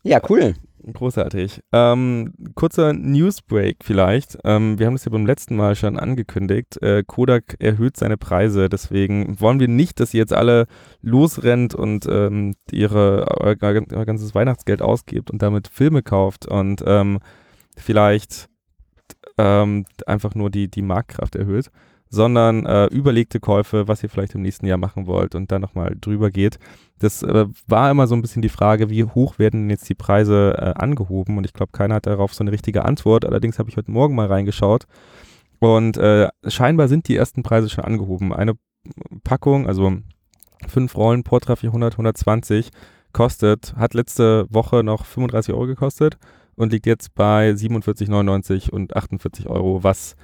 Ja, cool. Großartig. Ähm, kurzer Newsbreak vielleicht. Ähm, wir haben das ja beim letzten Mal schon angekündigt. Äh, Kodak erhöht seine Preise. Deswegen wollen wir nicht, dass ihr jetzt alle losrennt und ähm, ihre, euer, euer, ganzes Weihnachtsgeld ausgibt und damit Filme kauft und ähm, vielleicht ähm, einfach nur die, die Marktkraft erhöht sondern äh, überlegte Käufe, was ihr vielleicht im nächsten Jahr machen wollt und dann nochmal drüber geht. Das äh, war immer so ein bisschen die Frage, wie hoch werden denn jetzt die Preise äh, angehoben und ich glaube, keiner hat darauf so eine richtige Antwort. Allerdings habe ich heute Morgen mal reingeschaut und äh, scheinbar sind die ersten Preise schon angehoben. Eine Packung, also fünf Rollen Portra 400, 120 kostet, hat letzte Woche noch 35 Euro gekostet und liegt jetzt bei 47,99 und 48 Euro, was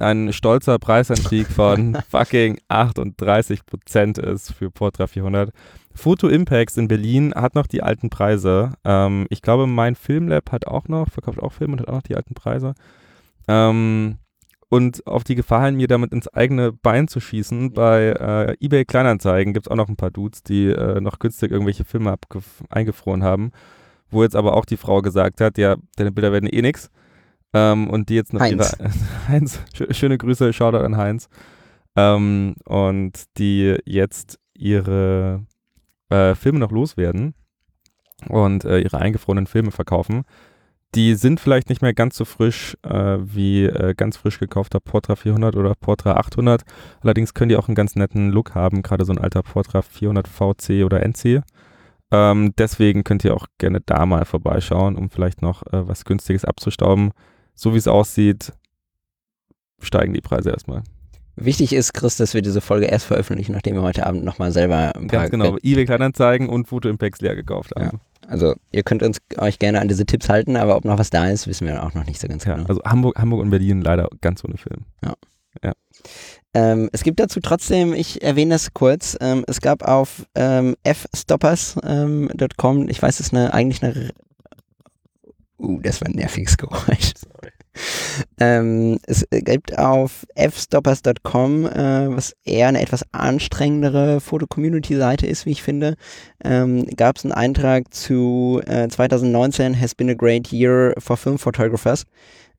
ein stolzer Preisanstieg (laughs) von fucking 38 Prozent ist für Portra 400. Photo Impacts in Berlin hat noch die alten Preise. Ähm, ich glaube, mein Filmlab hat auch noch, verkauft auch Filme und hat auch noch die alten Preise. Ähm, und auf die Gefahr hin, mir damit ins eigene Bein zu schießen, bei äh, eBay Kleinanzeigen gibt es auch noch ein paar Dudes, die äh, noch günstig irgendwelche Filme eingefroren haben. Wo jetzt aber auch die Frau gesagt hat, ja, deine Bilder werden eh nix. Ähm, und die jetzt noch Heinz. ihre (laughs) Heinz, schöne Grüße, Shoutout an Heinz. Ähm, und die jetzt ihre äh, Filme noch loswerden und äh, ihre eingefrorenen Filme verkaufen. Die sind vielleicht nicht mehr ganz so frisch äh, wie äh, ganz frisch gekaufter Portra 400 oder Portra 800. Allerdings können die auch einen ganz netten Look haben, gerade so ein alter Portra 400 VC oder NC. Ähm, deswegen könnt ihr auch gerne da mal vorbeischauen, um vielleicht noch äh, was Günstiges abzustauben so wie es aussieht, steigen die Preise erstmal. Wichtig ist, Chris, dass wir diese Folge erst veröffentlichen, nachdem wir heute Abend nochmal selber ein paar Ganz genau, eBay Kleinanzeigen und Foto Impacts leer gekauft haben. Ja. Also ihr könnt uns euch gerne an diese Tipps halten, aber ob noch was da ist, wissen wir auch noch nicht so ganz ja, genau. Also Hamburg, Hamburg und Berlin leider ganz ohne Film. Ja. ja. Ähm, es gibt dazu trotzdem, ich erwähne das kurz, ähm, es gab auf ähm, fstoppers.com, ähm, ich weiß, es ist eine, eigentlich eine Uh, das war ein nerviges Geräusch. Sorry. Ähm, es gibt auf fstoppers.com, äh, was eher eine etwas anstrengendere Foto-Community-Seite ist, wie ich finde, ähm, gab es einen Eintrag zu äh, 2019 has been a great year for film photographers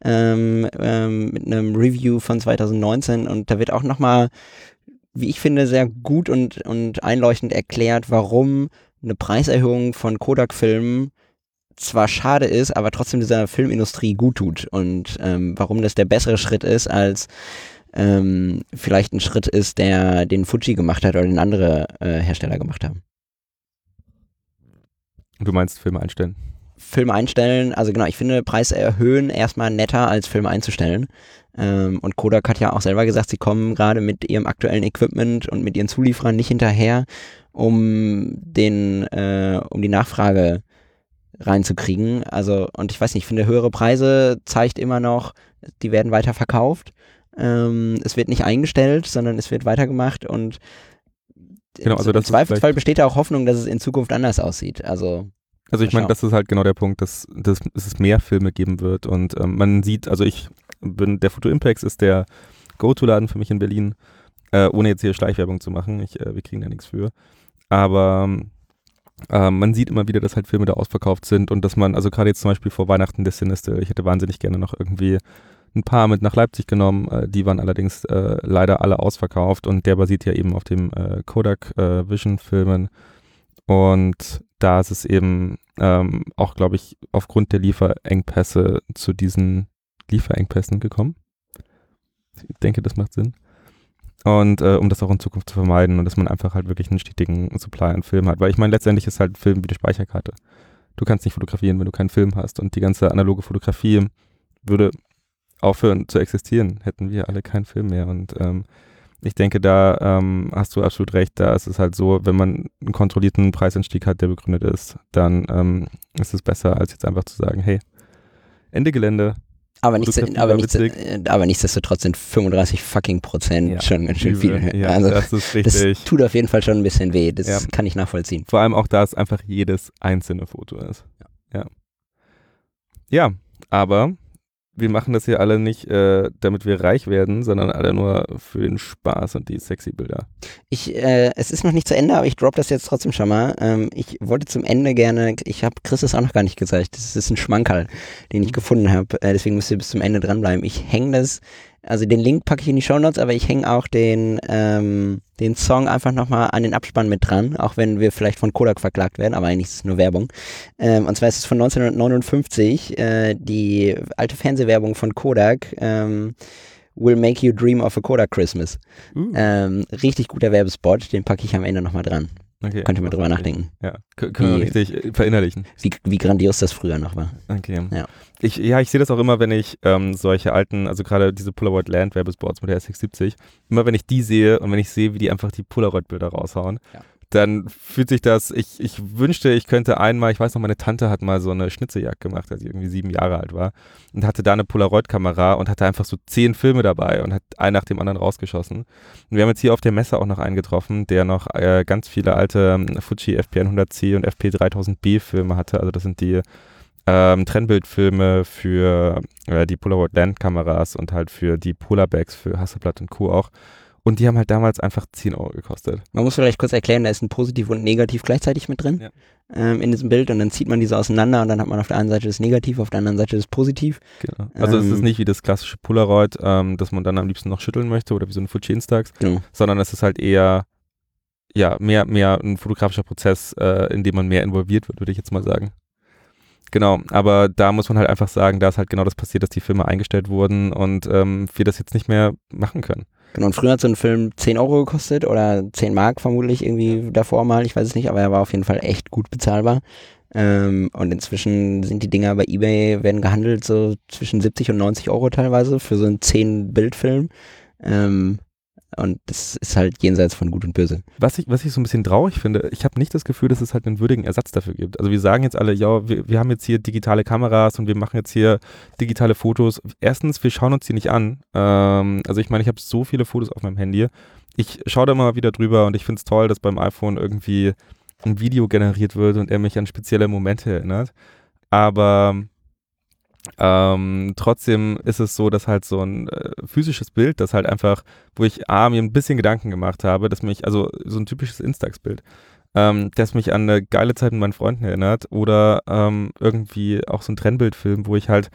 ähm, ähm, mit einem Review von 2019 und da wird auch nochmal, wie ich finde, sehr gut und, und einleuchtend erklärt, warum eine Preiserhöhung von Kodak-Filmen zwar schade ist, aber trotzdem dieser Filmindustrie gut tut und ähm, warum das der bessere Schritt ist, als ähm, vielleicht ein Schritt ist, der den Fuji gemacht hat oder den andere äh, Hersteller gemacht haben. Du meinst Filme einstellen? Filme einstellen, also genau, ich finde Preis erhöhen erstmal netter als Filme einzustellen. Ähm, und Kodak hat ja auch selber gesagt, sie kommen gerade mit ihrem aktuellen Equipment und mit ihren Zulieferern nicht hinterher, um den, äh, um die Nachfrage reinzukriegen. Also, und ich weiß nicht, ich finde, höhere Preise zeigt immer noch, die werden weiter verkauft. Ähm, es wird nicht eingestellt, sondern es wird weitergemacht und Genau, also im Zweifelsfall besteht ja auch Hoffnung, dass es in Zukunft anders aussieht. Also, Also ich meine, das ist halt genau der Punkt, dass, dass, dass es mehr Filme geben wird und ähm, man sieht, also ich bin, der Foto Impacts ist der Go-To-Laden für mich in Berlin, äh, ohne jetzt hier Schleichwerbung zu machen, ich, äh, wir kriegen da nichts für, aber ähm, man sieht immer wieder, dass halt Filme da ausverkauft sind und dass man, also gerade jetzt zum Beispiel vor Weihnachten der Sinister, ich hätte wahnsinnig gerne noch irgendwie ein paar mit nach Leipzig genommen, äh, die waren allerdings äh, leider alle ausverkauft und der basiert ja eben auf dem äh, Kodak äh, Vision Filmen und da ist es eben ähm, auch, glaube ich, aufgrund der Lieferengpässe zu diesen Lieferengpässen gekommen. Ich denke, das macht Sinn. Und äh, um das auch in Zukunft zu vermeiden und dass man einfach halt wirklich einen stetigen Supply an Film hat. Weil ich meine, letztendlich ist halt Film wie die Speicherkarte. Du kannst nicht fotografieren, wenn du keinen Film hast. Und die ganze analoge Fotografie würde aufhören zu existieren, hätten wir alle keinen Film mehr. Und ähm, ich denke, da ähm, hast du absolut recht. Da ist es halt so, wenn man einen kontrollierten Preisanstieg hat, der begründet ist, dann ähm, ist es besser, als jetzt einfach zu sagen, hey, Ende Gelände. Aber, nichts, aber, nichts, äh, aber nichtsdestotrotz sind 35 fucking Prozent Ja, schon ganz schön viel. Ja, also, das ist das richtig. tut auf jeden Fall schon ein bisschen weh. Das Ja. kann ich nachvollziehen. Vor allem auch, da es einfach jedes einzelne Foto ist. Ja. Ja, aber wir machen das hier alle nicht, äh, damit wir reich werden, sondern alle nur für den Spaß und die sexy Bilder. Ich, äh, es ist noch nicht zu Ende, aber ich drop das jetzt trotzdem schon mal. Ähm, ich wollte zum Ende gerne, ich habe Chris das auch noch gar nicht gezeigt. Das ist ein Schmankerl, den ich gefunden habe. Äh, deswegen müsst ihr bis zum Ende dranbleiben. Ich hänge das, also den Link packe ich in die Shownotes, aber ich hänge auch den, ähm, den Song einfach nochmal an den Abspann mit dran, auch wenn wir vielleicht von Kodak verklagt werden, aber eigentlich ist es nur Werbung. Ähm, und zwar ist es von 1959, äh, die alte Fernsehwerbung von Kodak. Ähm, Will make you dream of a Kodak Christmas. Uh, Ähm, richtig guter Werbespot, den packe ich am Ende nochmal dran. Okay. Könnt ihr mal drüber nachdenken, Ja, können wir Wie- richtig verinnerlichen. wie, wie grandios das früher noch war. Okay. Ja. Ich, ja, ich sehe das auch immer, wenn ich ähm, solche alten, also gerade diese Polaroid Land Werbespots mit der S670, immer wenn ich die sehe und wenn ich sehe, wie die einfach die Polaroid-Bilder raushauen, Ja. Dann fühlt sich das, ich, ich wünschte, ich könnte einmal, ich weiß noch, meine Tante hat mal so eine Schnitzejagd gemacht, als sie irgendwie sieben Jahre alt war und hatte da eine Polaroid-Kamera und hatte einfach so zehn Filme dabei und hat einen nach dem anderen rausgeschossen. Und wir haben jetzt hier auf der Messe auch noch einen getroffen, der noch äh, ganz viele alte ähm, Fuji FP100C und FP3000B Filme hatte, also das sind die ähm, Trennbildfilme für äh, die Polaroid Land Kameras und halt für die Polarbags für Hasselblatt und Co. auch. Und die haben halt damals einfach 10 Euro gekostet. Man muss vielleicht kurz erklären, da ist ein Positiv und Negativ gleichzeitig mit drin Ja. ähm, in diesem Bild und dann zieht man diese auseinander und dann hat man auf der einen Seite das Negativ, auf der anderen Seite das Positiv. Genau. Also es ist Ähm. nicht wie das klassische Polaroid, ähm, das man dann am liebsten noch schütteln möchte oder wie so ein Fuji Instax, Genau. sondern es ist halt eher ja, mehr, mehr ein fotografischer Prozess, äh, in dem man mehr involviert wird, würde ich jetzt mal sagen. Genau, aber da muss man halt einfach sagen, da ist halt genau das passiert, dass die Filme eingestellt wurden und ähm, wir das jetzt nicht mehr machen können. Genau, und früher hat so ein Film 10 Euro gekostet oder 10 Mark vermutlich irgendwie davor mal, ich weiß es nicht, aber er war auf jeden Fall echt gut bezahlbar. Ähm, und inzwischen sind die Dinger bei Ebay, werden gehandelt so zwischen 70 und 90 Euro teilweise für so einen 10-Bild-Film. Ähm, und das ist halt jenseits von Gut und Böse. Was ich, was ich so ein bisschen traurig finde, ich habe nicht das Gefühl, dass es halt einen würdigen Ersatz dafür gibt. Also wir sagen jetzt alle, ja, wir, wir haben jetzt hier digitale Kameras und wir machen jetzt hier digitale Fotos. Erstens, wir schauen uns die nicht an. Ähm, also ich meine, ich habe so viele Fotos auf meinem Handy. Ich schaue da mal wieder drüber und ich finde es toll, dass beim iPhone irgendwie ein Video generiert wird und er mich an spezielle Momente erinnert. Aber ähm, trotzdem ist es so, dass halt so ein äh, physisches Bild, das halt einfach, wo ich A, mir ein bisschen Gedanken gemacht habe, dass mich, also so ein typisches Instax-Bild, ähm, das mich an eine geile Zeit mit meinen Freunden erinnert oder ähm, irgendwie auch so ein Trennbildfilm, wo ich halt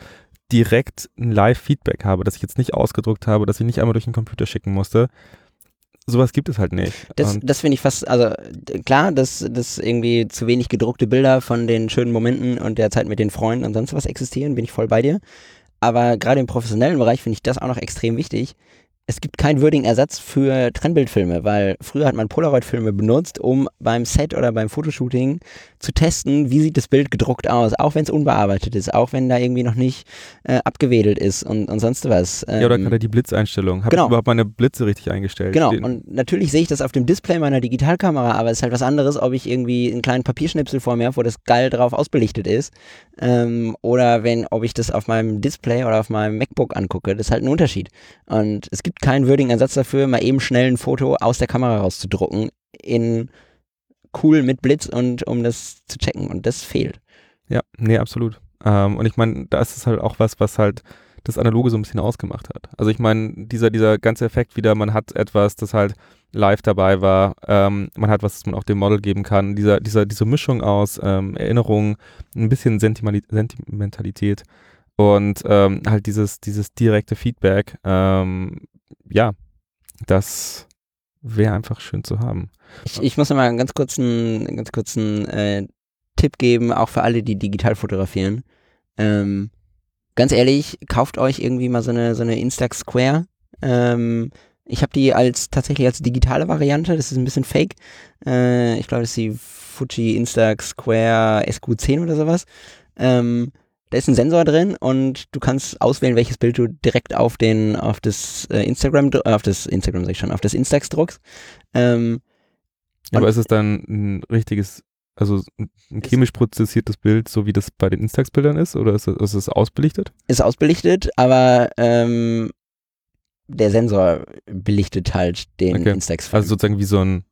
direkt ein Live-Feedback habe, das ich jetzt nicht ausgedruckt habe, das ich nicht einmal durch den Computer schicken musste. Sowas gibt es halt nicht. Das, das finde ich fast, also klar, dass, dass irgendwie zu wenig gedruckte Bilder von den schönen Momenten und der Zeit mit den Freunden und sonst was existieren, bin ich voll bei dir. Aber gerade im professionellen Bereich finde ich das auch noch extrem wichtig. Es gibt keinen würdigen Ersatz für Trennbildfilme, weil früher hat man Polaroid-Filme benutzt, um beim Set oder beim Fotoshooting zu testen, wie sieht das Bild gedruckt aus, auch wenn es unbearbeitet ist, auch wenn da irgendwie noch nicht äh, abgewedelt ist und, und sonst was. Ähm, ja, oder Ähm, gerade die Blitzeinstellung. Habe genau. ich überhaupt meine Blitze richtig eingestellt? Genau, Den- und natürlich sehe ich das auf dem Display meiner Digitalkamera, aber es ist halt was anderes, ob ich irgendwie einen kleinen Papierschnipsel vor mir habe, wo das geil drauf ausbelichtet ist, ähm, oder wenn, ob ich das auf meinem Display oder auf meinem MacBook angucke, das ist halt ein Unterschied. Und es gibt keinen würdigen Ersatz dafür, mal eben schnell ein Foto aus der Kamera rauszudrucken, in cool mit Blitz und um das zu checken, und das fehlt. Ja, nee, absolut. Ähm, und ich meine, da ist es halt auch was, was halt das Analoge so ein bisschen ausgemacht hat. Also ich meine, dieser, dieser ganze Effekt wieder, man hat etwas, das halt live dabei war, ähm, man hat was, das man auch dem Model geben kann, dieser, dieser, diese Mischung aus ähm, Erinnerungen, ein bisschen Sentimali Sentimentalität und ähm, halt dieses, dieses direkte Feedback, ähm, ja, das wäre einfach schön zu haben. Ich, ich muss noch mal einen ganz kurzen, ganz kurzen äh, Tipp geben, auch für alle, die digital fotografieren. Ähm, ganz ehrlich, kauft euch irgendwie mal so eine, so eine Instax Square. Ähm, ich habe die als tatsächlich als digitale Variante, das ist ein bisschen fake. Äh, ich glaube, das ist die Fuji Instax Square SQ10 oder sowas. Ähm, da ist ein Sensor drin und du kannst auswählen, welches Bild du direkt auf den, auf das äh, Instagram, äh, auf das Instagram sag ich schon, auf das Instax druckst. Ähm, Aber ist es dann ein richtiges, also ein chemisch prozessiertes Bild, so wie das bei den Instax-Bildern ist, oder ist es, ist es ausbelichtet? ist ausbelichtet, aber ähm, der Sensor belichtet halt den Okay. Instax. Also sozusagen wie so ein,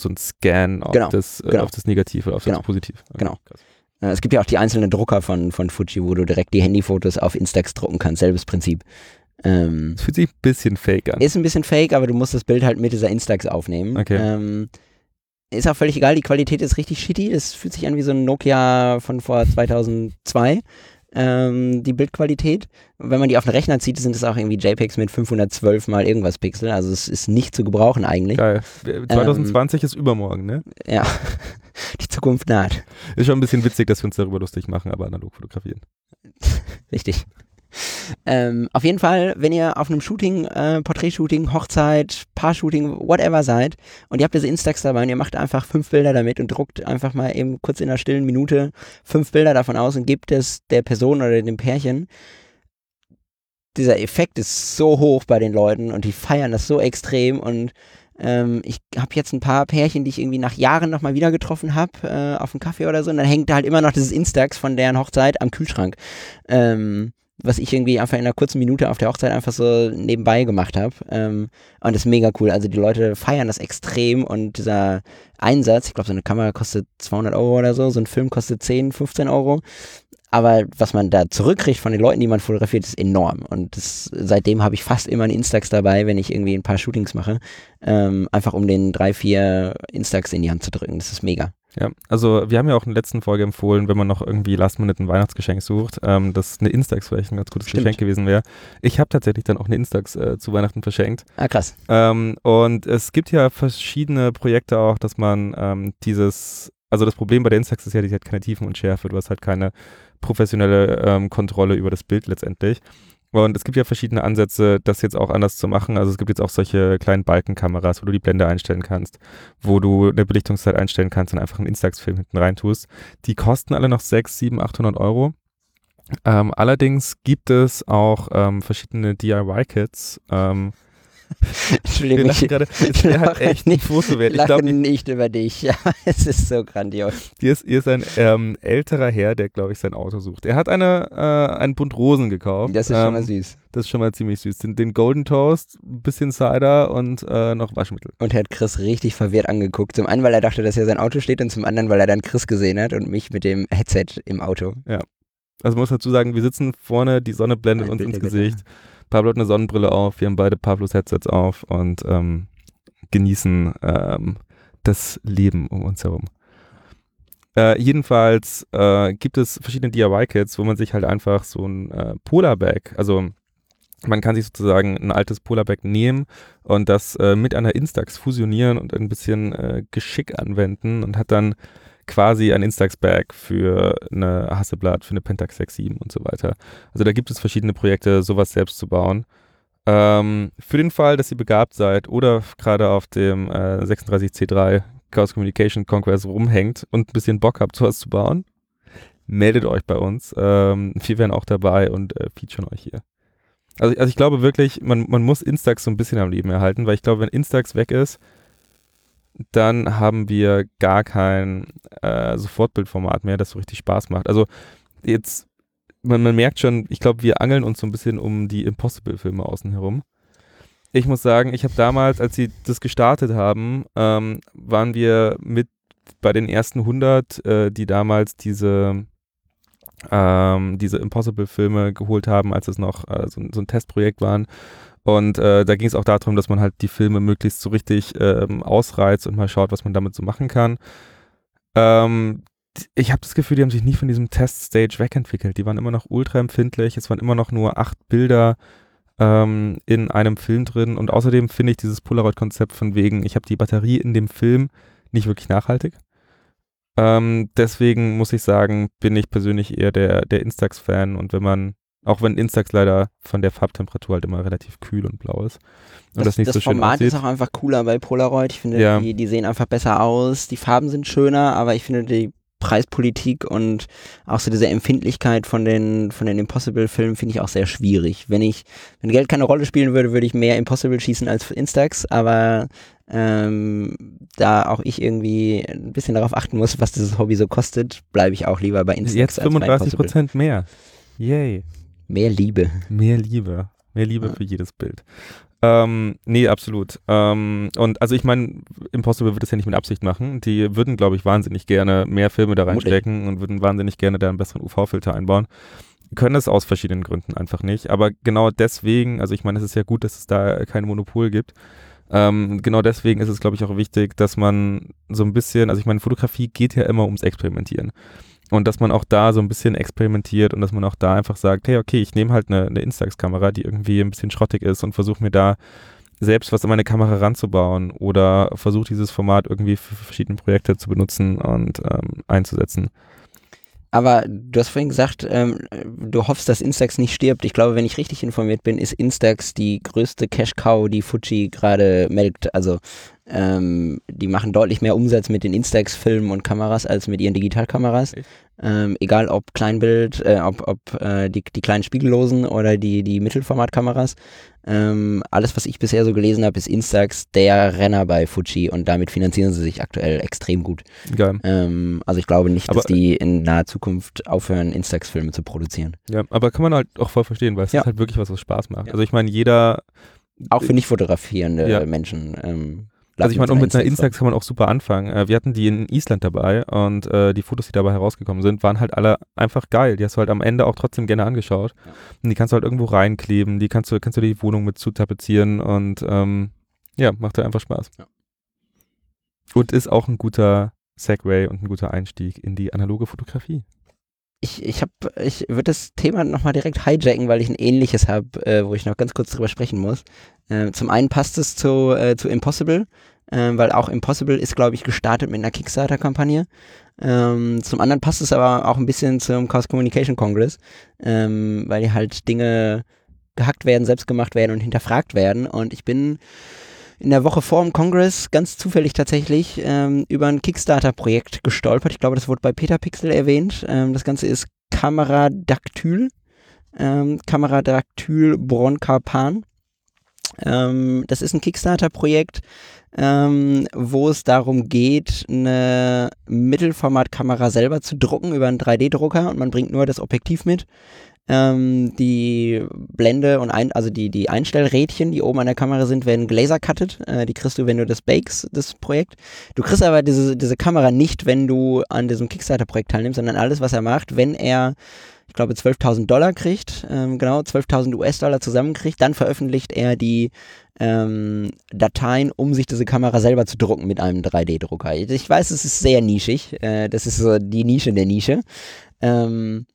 so ein Scan auf, Genau, das, äh, genau. auf das Negativ oder auf Genau, das Positiv. Okay, genau. krass. Äh, es gibt ja auch die einzelnen Drucker von, von Fuji, wo du direkt die Handyfotos auf Instax drucken kannst. Selbes Prinzip. Ähm, Es fühlt sich ein bisschen fake an. ist ein bisschen fake, aber du musst das Bild halt mit dieser Instax aufnehmen. Okay. Ähm, ist auch völlig egal, die Qualität ist richtig shitty. Es fühlt sich an wie so ein Nokia von vor 2002. Ähm, die Bildqualität. Wenn man die auf den Rechner zieht, sind es auch irgendwie JPEGs mit 512 mal irgendwas Pixel. Also es ist nicht zu gebrauchen eigentlich. Geil. 2020 ist übermorgen, ne? Ja, (laughs) die Zukunft naht. Ist schon ein bisschen witzig, dass wir uns darüber lustig machen, aber analog fotografieren. (laughs) Richtig. Ähm, auf jeden Fall, wenn ihr auf einem Shooting, äh, Porträtshooting, Hochzeit, Paar-Shooting, whatever seid und ihr habt diese Instax dabei und ihr macht einfach fünf Bilder damit und druckt einfach mal eben kurz in einer stillen Minute fünf Bilder davon aus und gebt es der Person oder dem Pärchen. Dieser Effekt ist so hoch bei den Leuten und die feiern das so extrem und ähm, ich habe jetzt ein paar Pärchen, die ich irgendwie nach Jahren nochmal wieder getroffen habe, äh, auf einen Kaffee oder so und dann hängt da halt immer noch dieses Instax von deren Hochzeit am Kühlschrank. Ähm, was ich irgendwie einfach in einer kurzen Minute auf der Hochzeit einfach so nebenbei gemacht habe. Ähm, und das ist mega cool. Also die Leute feiern das extrem und dieser Einsatz, ich glaube, so eine Kamera kostet 200 Euro oder so, so ein Film kostet 10, 15 Euro. Aber was man da zurückkriegt von den Leuten, die man fotografiert, ist enorm. Und das, seitdem habe ich fast immer einen Instax dabei, wenn ich irgendwie ein paar Shootings mache. Ähm, einfach um den drei, vier Instax in die Hand zu drücken. Das ist mega. Ja, also wir haben ja auch in der letzten Folge empfohlen, wenn man noch irgendwie Last Minute ein Weihnachtsgeschenk sucht, ähm, dass eine Instax vielleicht ein ganz gutes Stimmt. Geschenk gewesen wäre. Ich habe tatsächlich dann auch eine Instax äh, zu Weihnachten verschenkt. Ah, krass. Ähm, und es gibt ja verschiedene Projekte auch, dass man ähm, dieses, also das Problem bei der Instax ist ja, die hat keine Tiefenunschärfe, du hast halt keine professionelle ähm, Kontrolle über das Bild letztendlich. Und es gibt ja verschiedene Ansätze, das jetzt auch anders zu machen. Also es gibt jetzt auch solche kleinen Balkenkameras, wo du die Blende einstellen kannst, wo du eine Belichtungszeit einstellen kannst und einfach einen Instax-Film hinten rein tust. Die kosten alle noch 6, 7, 800 Euro. Ähm, allerdings gibt es auch ähm, verschiedene DIY-Kits. Ähm, (laughs) wir Entschuldigung, lachen ich gerade, es wäre halt lache echt nicht- Foto wert. Ich glaube, nicht über dich. Ja, (laughs) es ist so grandios. hier ist, hier ist ein ähm, älterer Herr, der, glaube ich, sein Auto sucht. Er hat eine, äh, einen Bund Rosen gekauft. Das ist schon mal Ähm, süß. Das ist schon mal ziemlich süß. Den, den Golden Toast, ein bisschen Cider und äh, noch Waschmittel. Und er hat Chris richtig verwirrt angeguckt. Zum einen, weil er dachte, dass hier sein Auto steht und zum anderen, weil er dann Chris gesehen hat und mich mit dem Headset im Auto. Also man muss dazu sagen, wir sitzen vorne, die Sonne blendet Ein uns ins Götter. Pablo hat eine Sonnenbrille auf, wir haben beide Pablos Headsets auf und ähm, genießen ähm, das Leben um uns herum. Äh, jedenfalls äh, gibt es verschiedene DIY-Kits, wo man sich halt einfach so ein äh, Polar-Bag, also man kann sich sozusagen ein altes Polar-Bag nehmen und das äh, mit einer Instax fusionieren und ein bisschen äh, Geschick anwenden und hat dann quasi ein Instax-Bag für eine Hasselblatt, für eine Pentax 67 und so weiter. Also da gibt es verschiedene Projekte, sowas selbst zu bauen. Ähm, für den Fall, dass ihr begabt seid oder gerade auf dem äh, 36C3 Chaos Communication Conquest rumhängt und ein bisschen Bock habt, sowas zu bauen, meldet euch bei uns. Ähm, wir wären auch dabei und äh, featuren euch hier. Also, also ich glaube wirklich, man, man muss Instax so ein bisschen am Leben erhalten, weil ich glaube, wenn Instax weg ist, dann haben wir gar kein äh, Sofortbildformat mehr, das so richtig Spaß macht. Also jetzt, man, man merkt schon, ich glaube, wir angeln uns so ein bisschen um die Impossible-Filme außen herum. Ich muss sagen, ich habe damals, als sie das gestartet haben, ähm, waren wir mit bei den ersten 100, äh, die damals diese ähm, diese Impossible-Filme geholt haben, als es noch äh, so, so, ein Testprojekt waren. Und äh, da ging es auch darum, dass man halt die Filme möglichst so richtig ähm, ausreizt und mal schaut, was man damit so machen kann. Ähm, ich habe das Gefühl, die haben sich nie von diesem Teststage wegentwickelt. Die waren immer noch ultra empfindlich. Es waren immer noch nur acht Bilder ähm, in einem Film drin. Und außerdem finde ich dieses Polaroid-Konzept von wegen, ich habe die Batterie in dem Film nicht wirklich nachhaltig. Ähm, deswegen muss ich sagen, bin ich persönlich eher der, der Instax-Fan und wenn man, auch wenn Instax leider von der Farbtemperatur halt immer relativ kühl und blau ist und das, das nicht das so schön Format aussieht. ist auch einfach cooler bei Polaroid. Ich finde, Ja. die, die sehen einfach besser aus, die Farben sind schöner, aber ich finde die Preispolitik und auch so diese Empfindlichkeit von den, von den Impossible-Filmen finde ich auch sehr schwierig. Wenn ich, wenn Geld keine Rolle spielen würde, würde ich mehr Impossible schießen als Instax, aber ähm, da auch ich irgendwie ein bisschen darauf achten muss, was dieses Hobby so kostet, bleibe ich auch lieber bei Instax Jetzt als bei 35 Impossible. Prozent mehr. Yay. Mehr Liebe. Mehr Liebe. Mehr Liebe Ja. für jedes Bild. Ähm, nee, absolut. Ähm, und also ich meine, Impossible wird es ja nicht mit Absicht machen. Die würden, glaube ich, wahnsinnig gerne mehr Filme da reinstecken und würden wahnsinnig gerne da einen besseren UV-Filter einbauen. Können es aus verschiedenen Gründen einfach nicht. Aber genau deswegen, also ich meine, es ist ja gut, dass es da kein Monopol gibt. Ähm, genau deswegen ist es, glaube ich, auch wichtig, dass man so ein bisschen, also ich meine, Fotografie geht ja immer ums Experimentieren. Und dass man auch da so ein bisschen experimentiert und dass man auch da einfach sagt, hey, okay, ich nehme halt eine, eine Instax-Kamera, die irgendwie ein bisschen schrottig ist und versuche mir da selbst was an meine Kamera ranzubauen oder versuche dieses Format irgendwie für verschiedene Projekte zu benutzen und ähm, einzusetzen. Aber du hast vorhin gesagt, ähm, du hoffst, dass Instax nicht stirbt. Ich glaube, wenn ich richtig informiert bin, ist Instax die größte Cash-Cow, die Fuji gerade melkt. Also ähm, die machen deutlich mehr Umsatz mit den Instax-Filmen und Kameras als mit ihren Digitalkameras. Ähm, egal ob Kleinbild, äh, ob, ob äh, die, die kleinen Spiegellosen oder die, die Mittelformatkameras. Ähm, alles, was ich bisher so gelesen habe, ist Instax der Renner bei Fuji und damit finanzieren sie sich aktuell extrem gut. Geil. Ähm, also ich glaube nicht, Aber- dass die in naher Zukunft aufhören, Instax-Filme zu produzieren. Ja, aber kann man halt auch voll verstehen, weil es Ja. ist halt wirklich was, was Spaß macht. Ja. Also ich meine, jeder, Auch für nicht fotografierende Ja. Menschen. Ähm, also ich meine, und mit einer Instax kann man auch super anfangen. Äh, wir hatten die in Island dabei und äh, die Fotos, die dabei herausgekommen sind, waren halt alle einfach geil. Die hast du halt am Ende auch trotzdem gerne angeschaut. Ja. Und die kannst du halt irgendwo reinkleben, die kannst du, kannst du die Wohnung mit zutapezieren und ähm, ja, macht halt einfach Spaß. Ja. Und ist auch ein guter Segway und ein guter Einstieg in die analoge Fotografie. Ich, ich, hab, ich würde das Thema nochmal direkt hijacken, weil ich ein ähnliches habe, äh, wo ich noch ganz kurz drüber sprechen muss. Ähm, zum einen passt es zu, äh, zu Impossible, ähm, weil auch Impossible ist, glaube ich, gestartet mit einer Kickstarter-Kampagne. Ähm, zum anderen passt es aber auch ein bisschen zum Chaos Communication Congress, ähm, weil hier halt Dinge gehackt werden, selbst gemacht werden und hinterfragt werden. Und ich bin in der Woche vor dem Kongress ganz zufällig tatsächlich ähm, über ein Kickstarter-Projekt gestolpert. Ich glaube, das wurde bei Peter Pixel erwähnt. Ähm, das Ganze ist Kameradactyl. Ähm, Kameradactyl Broncarpan. Ähm, das ist ein Kickstarter-Projekt, ähm, wo es darum geht, eine Mittelformatkamera selber zu drucken über einen 3D-Drucker und man bringt nur das Objektiv mit. Ähm, die Blende und ein, also die, die Einstellrädchen, die oben an der Kamera sind, werden gelasercuttet. Äh, die kriegst du, wenn du das bakes, das Projekt. Du kriegst aber diese, diese Kamera nicht, wenn du an diesem Kickstarter-Projekt teilnimmst, sondern alles, was er macht, wenn er, ich glaube, 12.000 Dollar kriegt, ähm, genau, 12.000 US-Dollar zusammenkriegt, dann veröffentlicht er die ähm, Dateien, um sich diese Kamera selber zu drucken mit einem 3D-Drucker. Ich weiß, es ist sehr nischig. Äh, das ist so die Nische der Nische. Ähm,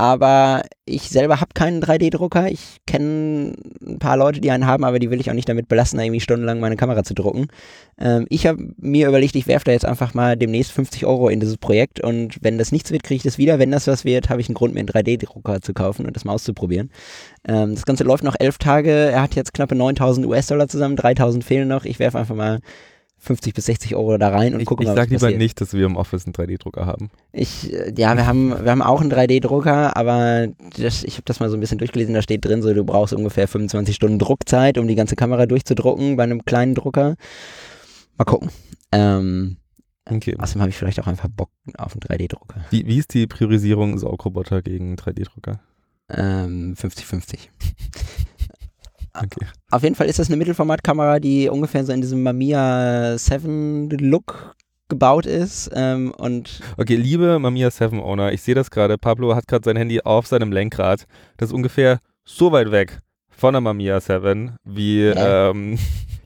aber ich selber habe keinen 3D-Drucker. Ich kenne ein paar Leute, die einen haben, aber die will ich auch nicht damit belasten, da irgendwie stundenlang meine Kamera zu drucken. Ähm, ich habe mir überlegt, ich werfe da jetzt einfach mal demnächst 50 Euro in dieses Projekt und wenn das nichts wird, kriege ich das wieder. Wenn das was wird, habe ich einen Grund, mir einen 3D-Drucker zu kaufen und das mal auszuprobieren. Ähm, das Ganze läuft noch elf Tage. Er hat jetzt knappe 9000 US-Dollar zusammen, 3000 fehlen noch. Ich werfe einfach mal 50 bis 60 Euro da rein und Ich, gucken ich mal, sag was lieber passiert. nicht, dass wir im Office einen 3D-Drucker haben. Ich, äh, ja, wir haben, wir haben auch einen 3D-Drucker, aber das, ich habe das mal so ein bisschen durchgelesen, da steht drin, so du brauchst ungefähr 25 Stunden Druckzeit, um die ganze Kamera durchzudrucken bei einem kleinen Drucker. Mal gucken. Ähm, Okay. außerdem habe ich vielleicht auch einfach Bock auf einen 3D-Drucker. Wie, wie ist die Priorisierung Saugroboter gegen 3D-Drucker? Ähm, 50-50. Okay. Auf jeden Fall ist das eine Mittelformatkamera, die ungefähr so in diesem Mamiya 7 Look gebaut ist. Ähm, und Okay, liebe Mamiya 7 Owner, ich sehe das gerade. Pablo hat gerade sein Handy auf seinem Lenkrad. Das ist ungefähr so weit weg von der Mamiya 7 wie Hä? ähm,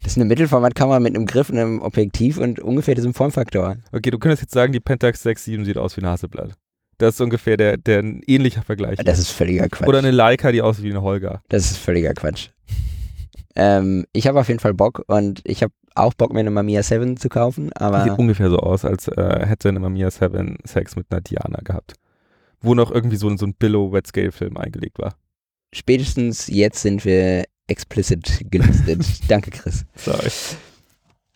das ist eine Mittelformatkamera mit einem Griff und einem Objektiv und ungefähr diesem Formfaktor. Okay, du könntest jetzt sagen, die Pentax 6.7 sieht aus wie ein Hasselblatt. Das ist ungefähr der, der ein ähnlicher Vergleich. Das ist völliger Quatsch. Oder eine Leica, die aussieht wie eine Holger. Das ist völliger Quatsch. Ähm, ich habe auf jeden Fall Bock und ich habe auch Bock, mir eine Mamiya 7 zu kaufen, aber sieht ungefähr so aus, als äh, hätte eine Mamiya 7 Sex mit einer Diana gehabt. Wo noch irgendwie so, ein- so ein Billow-Wet-Scale-Film eingelegt war. spätestens jetzt sind wir explicit gelistet. (laughs) Danke, Chris. Sorry.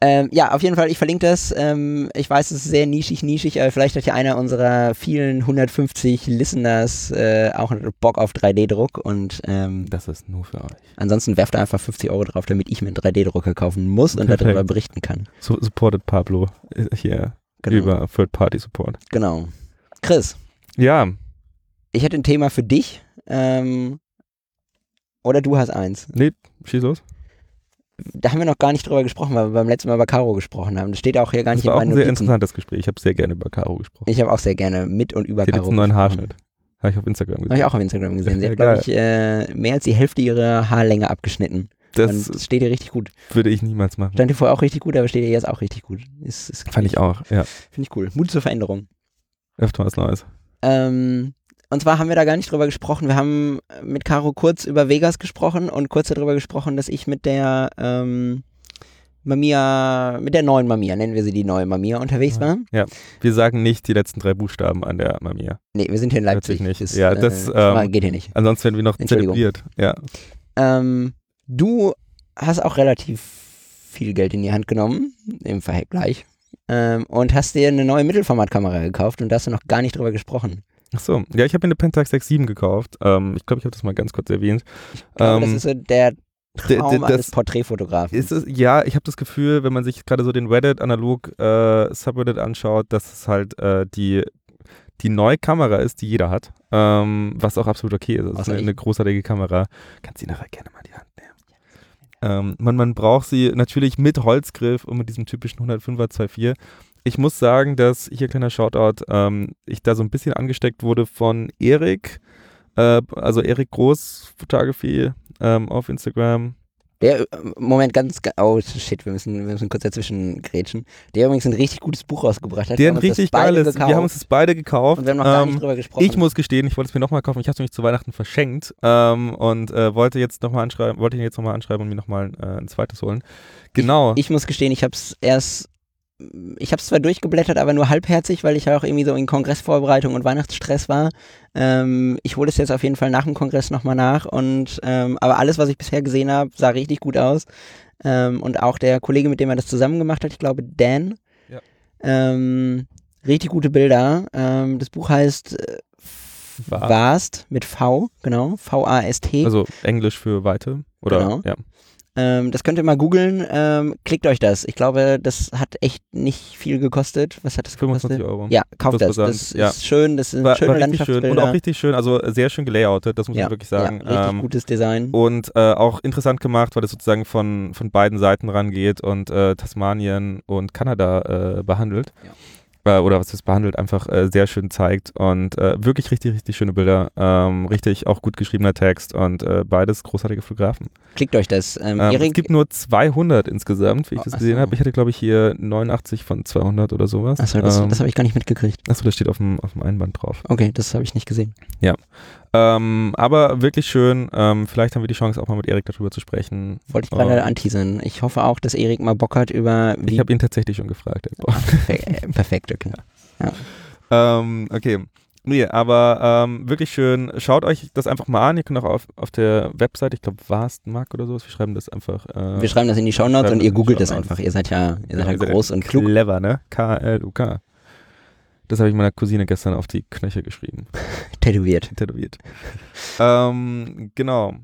Ähm, ja, auf jeden Fall, ich verlinke das. Ähm, ich weiß, es ist sehr nischig, nischig, aber vielleicht hat ja einer unserer vielen 150 Listeners äh, auch Bock auf 3D-Druck und ähm, Das ist nur für euch. ansonsten werft einfach 50 Euro drauf, damit ich mir einen 3D-Drucker kaufen muss und Perfekt. darüber berichten kann. So supported Pablo äh, hier Genau. über Third-Party-Support. genau. Chris, Ja, ich hätte ein Thema für dich. Ähm, oder du hast eins. schieß los. Da haben wir noch gar nicht drüber gesprochen, weil wir beim letzten Mal über Caro gesprochen haben. Das steht auch hier gar Das nicht in war auch ein meinen sehr Notizen. interessantes Gespräch. Ich habe sehr gerne über Caro gesprochen. Ich habe auch sehr gerne mit und über hat Caro jetzt einen neuen. Haarschnitt. Habe ich auf Instagram Habe gesehen. ich auch auf Instagram gesehen. Sie (laughs) hat, glaube ich, äh, mehr als die Hälfte ihrer Haarlänge abgeschnitten. Das und das steht ihr richtig gut. würde ich niemals machen. Stand ihr vorher auch richtig gut, aber steht ihr jetzt auch richtig gut. Ist, ist, Fand ich auch, ja. Finde ich cool. Mut zur Veränderung. Öfter was Neues. Ähm, und zwar haben wir da gar nicht drüber gesprochen. Wir haben mit Caro kurz über Vegas gesprochen und kurz darüber gesprochen, dass ich mit der ähm, Mamiya, mit der neuen Mamiya, nennen wir sie die neue Mamiya, unterwegs war. Wir sagen nicht die letzten drei Buchstaben an der Mamiya. Nee, wir sind hier in Leipzig. Natürlich nicht. Das, Ja, das, äh, ähm, geht hier nicht. Ansonsten werden wir noch zelebriert. Ja. Ähm, du hast auch relativ viel Geld in die Hand genommen, im Vergleich, ähm, und hast dir eine neue Mittelformatkamera gekauft und da hast du noch gar nicht drüber gesprochen. Ach so. Ja, ich habe mir eine Pentax 6.7 gekauft. Ähm, ich glaube, ich habe das mal ganz kurz erwähnt. Glaube, das Ähm, ist so der Traum das- eines Porträtfotografen. Ist es, ja, ich habe das Gefühl, wenn man sich gerade so den Reddit analog äh, Subreddit anschaut, dass es halt äh, die, die neue Kamera ist, die jeder hat. Ähm, was auch absolut okay ist. Es ist eine, eine großartige Kamera. Kannst sie nachher gerne mal in die Hand nehmen. Ähm, man, man braucht sie natürlich mit Holzgriff und mit diesem typischen 105er 2.4. Ich muss sagen, dass, hier kleiner Shoutout, ähm, ich da so ein bisschen angesteckt wurde von Erik, äh, also Erik Groß Photography ähm, auf Instagram. Der, äh, Moment, ganz, ga- oh shit, wir müssen, wir müssen kurz dazwischen grätschen. Der übrigens ein richtig gutes Buch rausgebracht hat. Der ein richtig geiles, gekauft wir haben uns das beide gekauft. und wir haben noch gar Ähm, nicht drüber gesprochen. ich muss gestehen, ich wollte es mir nochmal kaufen. Ich habe es nämlich zu Weihnachten verschenkt ähm, und äh, wollte jetzt nochmal anschreiben, wollte ihn jetzt nochmal anschreiben und mir nochmal äh, ein zweites holen. Genau. Ich muss gestehen, ich habe es erst, ich habe es zwar durchgeblättert, aber nur halbherzig, weil ich ja auch irgendwie so in Kongressvorbereitung und Weihnachtsstress war. Ähm, ich hole es jetzt auf jeden Fall nach dem Kongress nochmal nach und ähm, aber alles, was ich bisher gesehen habe, sah richtig gut aus. Ähm, und auch der Kollege, mit dem er das zusammen gemacht hat, ich glaube Dan. Ja. Ähm, richtig gute Bilder. Ähm, das Buch heißt äh, Vast. Vast mit V, genau, V-A-S-T. also Englisch für Weite. Oder Genau. ja. Ähm, das könnt ihr mal googeln. Ähm, klickt euch das. Ich glaube, das hat echt nicht viel gekostet. Was hat das 25 gekostet? Euro. Ja, kauft das. Das Versand, ja. ist schön. Das sind War, schöne war richtig schön. Und Landschaftsbilder. auch richtig schön, also sehr schön gelayoutet, das muss ja, man wirklich sagen. Ja, richtig Ähm, gutes Design. Und äh, auch interessant gemacht, weil es sozusagen von, von beiden Seiten rangeht und äh, Tasmanien und Kanada äh, behandelt. Äh, oder was es behandelt, einfach äh, sehr schön zeigt. Und äh, wirklich richtig, richtig schöne Bilder. Ähm, richtig auch gut geschriebener Text und äh, beides großartige Fotografen. Klickt euch das. Ähm, Ähm, es gibt nur 200 insgesamt, wie ich Oh, das gesehen so. habe. Ich hatte, glaube ich, hier 89 von 200 oder sowas. achso, das, ähm, das habe ich gar nicht mitgekriegt. achso, das steht auf dem, auf dem Einband drauf. Okay, das habe ich nicht gesehen. Ähm, aber wirklich schön. Ähm, vielleicht haben wir die Chance, auch mal mit Erik darüber zu sprechen. Wollte ich gerade Ähm, anteasern. Ich hoffe auch, dass Erik mal Bock hat über Ich habe ihn tatsächlich schon gefragt. Ey. Perfekt, (laughs) perfekt, okay. Ähm, okay. Nee, aber ähm, wirklich schön. Schaut euch das einfach mal an. Ihr könnt auch auf, auf der Website, ich glaube, Warstenmark oder sowas, wir schreiben das einfach. Äh, Wir schreiben das in die Shownotes und das ihr googelt Shownotes. einfach. Ihr seid ja, ihr seid ja ihr seid groß und klug. Clever, ne? K-L-U-K. Das habe ich meiner Cousine gestern auf die Knöchel geschrieben. (laughs) Tätowiert. Tätowiert. (laughs) ähm, genau.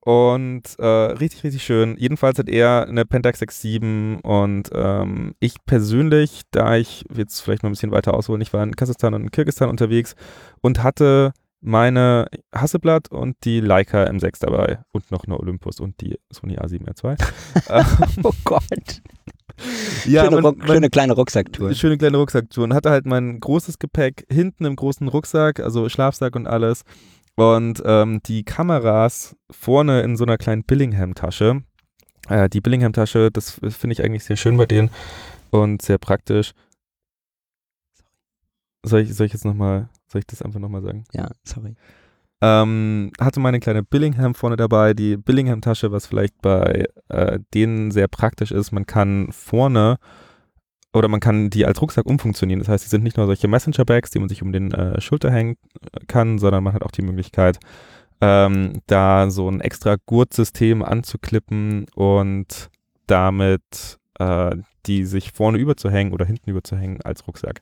Und äh, richtig, richtig schön. Jedenfalls hat er eine Pentax 6.7 und ähm, ich persönlich, da ich jetzt vielleicht mal ein bisschen weiter ausholen, ich war in Kasachstan und in Kirgisistan unterwegs und hatte meine Hasselblatt und die Leica M6 dabei und noch eine Olympus und die Sony A7R2. Ähm, (laughs) Oh Gott. Ja, schöne, man- man- schöne kleine Rucksacktour. Schöne kleine Rucksacktour und hatte halt mein großes Gepäck hinten im großen Rucksack, also Schlafsack und alles. Und ähm, die Kameras vorne in so einer kleinen Billingham-Tasche. Äh, die Billingham-Tasche, das finde ich eigentlich sehr schön bei denen und sehr praktisch. Soll ich, soll ich jetzt nochmal, soll ich das einfach nochmal sagen? Ja, sorry. Ähm, hatte meine kleine Billingham vorne dabei, die Billingham-Tasche, was vielleicht bei äh, denen sehr praktisch ist. Man kann vorne oder man kann die als Rucksack umfunktionieren. Das heißt, die sind nicht nur solche Messenger-Bags, die man sich um den äh, Schulter hängen kann, sondern man hat auch die Möglichkeit, ähm, da so ein extra Gurtsystem anzuklippen und damit äh, die sich vorne überzuhängen oder hinten überzuhängen als Rucksack.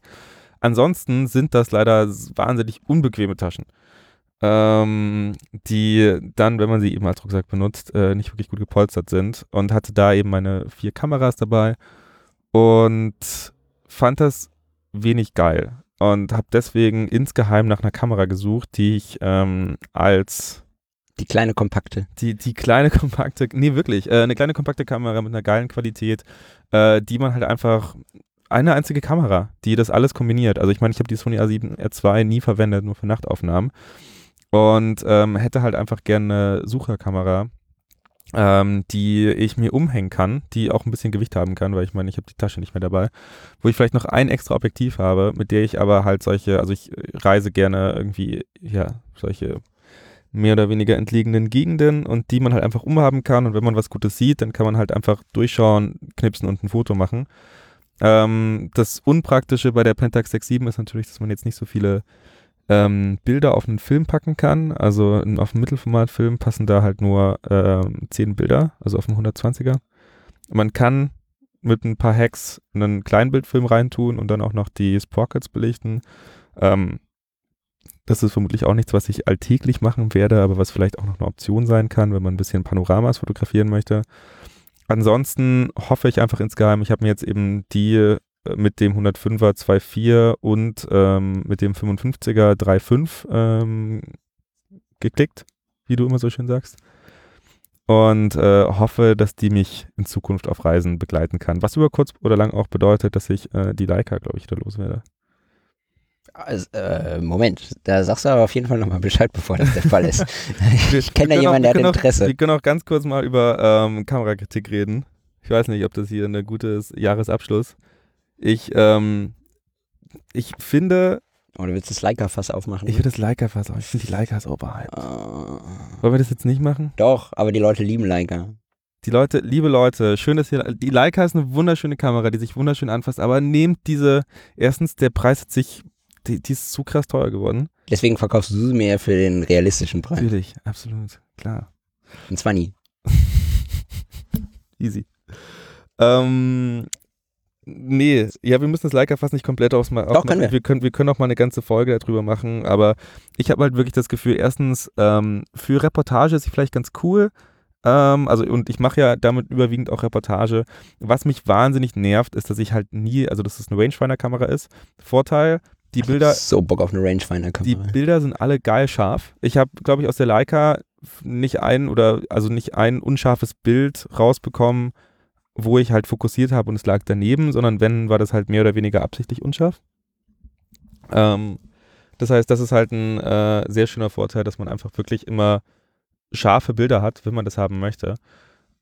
Ansonsten sind das leider wahnsinnig unbequeme Taschen, ähm, die dann, wenn man sie eben als Rucksack benutzt, äh, nicht wirklich gut gepolstert sind und hatte da eben meine vier Kameras dabei und fand das wenig geil und habe deswegen insgeheim nach einer Kamera gesucht, die ich ähm, als Die kleine kompakte. die, die kleine (laughs) kompakte, nee wirklich, äh, eine kleine kompakte Kamera mit einer geilen Qualität, äh, die man halt einfach, eine einzige Kamera, die das alles kombiniert. Also ich meine, ich habe die Sony A7R2 nie verwendet, nur für Nachtaufnahmen und ähm, hätte halt einfach gerne eine Sucherkamera, ähm, die ich mir umhängen kann, die auch ein bisschen Gewicht haben kann, weil ich meine, ich habe die Tasche nicht mehr dabei, wo ich vielleicht noch ein extra Objektiv habe, mit der ich aber halt solche, also ich äh, reise gerne irgendwie, ja, solche mehr oder weniger entlegenen Gegenden und die man halt einfach umhaben kann und wenn man was Gutes sieht, dann kann man halt einfach durchschauen, knipsen und ein Foto machen. Ähm, das Unpraktische bei der Pentax 6.7 ist natürlich, dass man jetzt nicht so viele ähm, Bilder auf einen Film packen kann. Also auf einen Mittelformatfilm passen da halt nur ähm, 10 Bilder, also auf einen 120er. Man kann mit ein paar Hacks einen Kleinbildfilm reintun und dann auch noch die Sprockets belichten. Ähm, das ist vermutlich auch nichts, was ich alltäglich machen werde, aber was vielleicht auch noch eine Option sein kann, wenn man ein bisschen Panoramas fotografieren möchte. Ansonsten hoffe ich einfach insgeheim, ich habe mir jetzt eben die äh, mit dem 105er 2.4 und ähm, mit dem 55er 3.5 ähm, geklickt, wie du immer so schön sagst. Und äh, hoffe, dass die mich in Zukunft auf Reisen begleiten kann. Was über kurz oder lang auch bedeutet, dass ich äh, die Leica, glaube ich, wieder loswerde. Also, äh, Moment, da sagst du aber auf jeden Fall nochmal Bescheid, bevor das der Fall ist. (laughs) ich kenne da jemanden, der hat auch- Interesse. Wir können auch ganz kurz mal über ähm, Kamerakritik reden. Ich weiß nicht, ob das hier ein gutes Jahresabschluss. Ich, ähm, ich finde, Oder willst du das Leica-Fass aufmachen? ich würde das Leica fast auch. Ich finde die Leica ist overhyped. Äh, Wollen wir das jetzt nicht machen? doch, aber die Leute lieben Leica. Die Leute, liebe Leute, schön, dass ihr, die Leica ist eine wunderschöne Kamera, die sich wunderschön anfasst, aber nehmt diese, erstens, der Preis hat sich, die, die ist zu krass teuer geworden. Deswegen verkaufst du sie mir für den realistischen Preis. Natürlich, absolut, klar. Und zwar nie. (laughs) Easy. Ähm, nee, ja, wir müssen das Leica fast nicht komplett ausmachen. Doch, können wir. wir können. Wir können auch mal eine ganze Folge darüber machen, aber ich habe halt wirklich das Gefühl, erstens, ähm, für Reportage ist sie vielleicht ganz cool. Ähm, also, und ich mache ja damit überwiegend auch Reportage. Was mich wahnsinnig nervt, ist, dass ich halt nie, also dass es eine Rangefinder-Kamera ist. Vorteil, die Bilder, So Bock auf eine die Rangefinder-Kamera. Bilder sind alle geil scharf. Ich habe, glaube ich, aus der Leica nicht ein oder also nicht ein unscharfes Bild rausbekommen, wo ich halt fokussiert habe und es lag daneben, sondern wenn, war das halt mehr oder weniger absichtlich unscharf. Ähm, das heißt, das ist halt ein äh, sehr schöner Vorteil, dass man einfach wirklich immer scharfe Bilder hat, wenn man das haben möchte.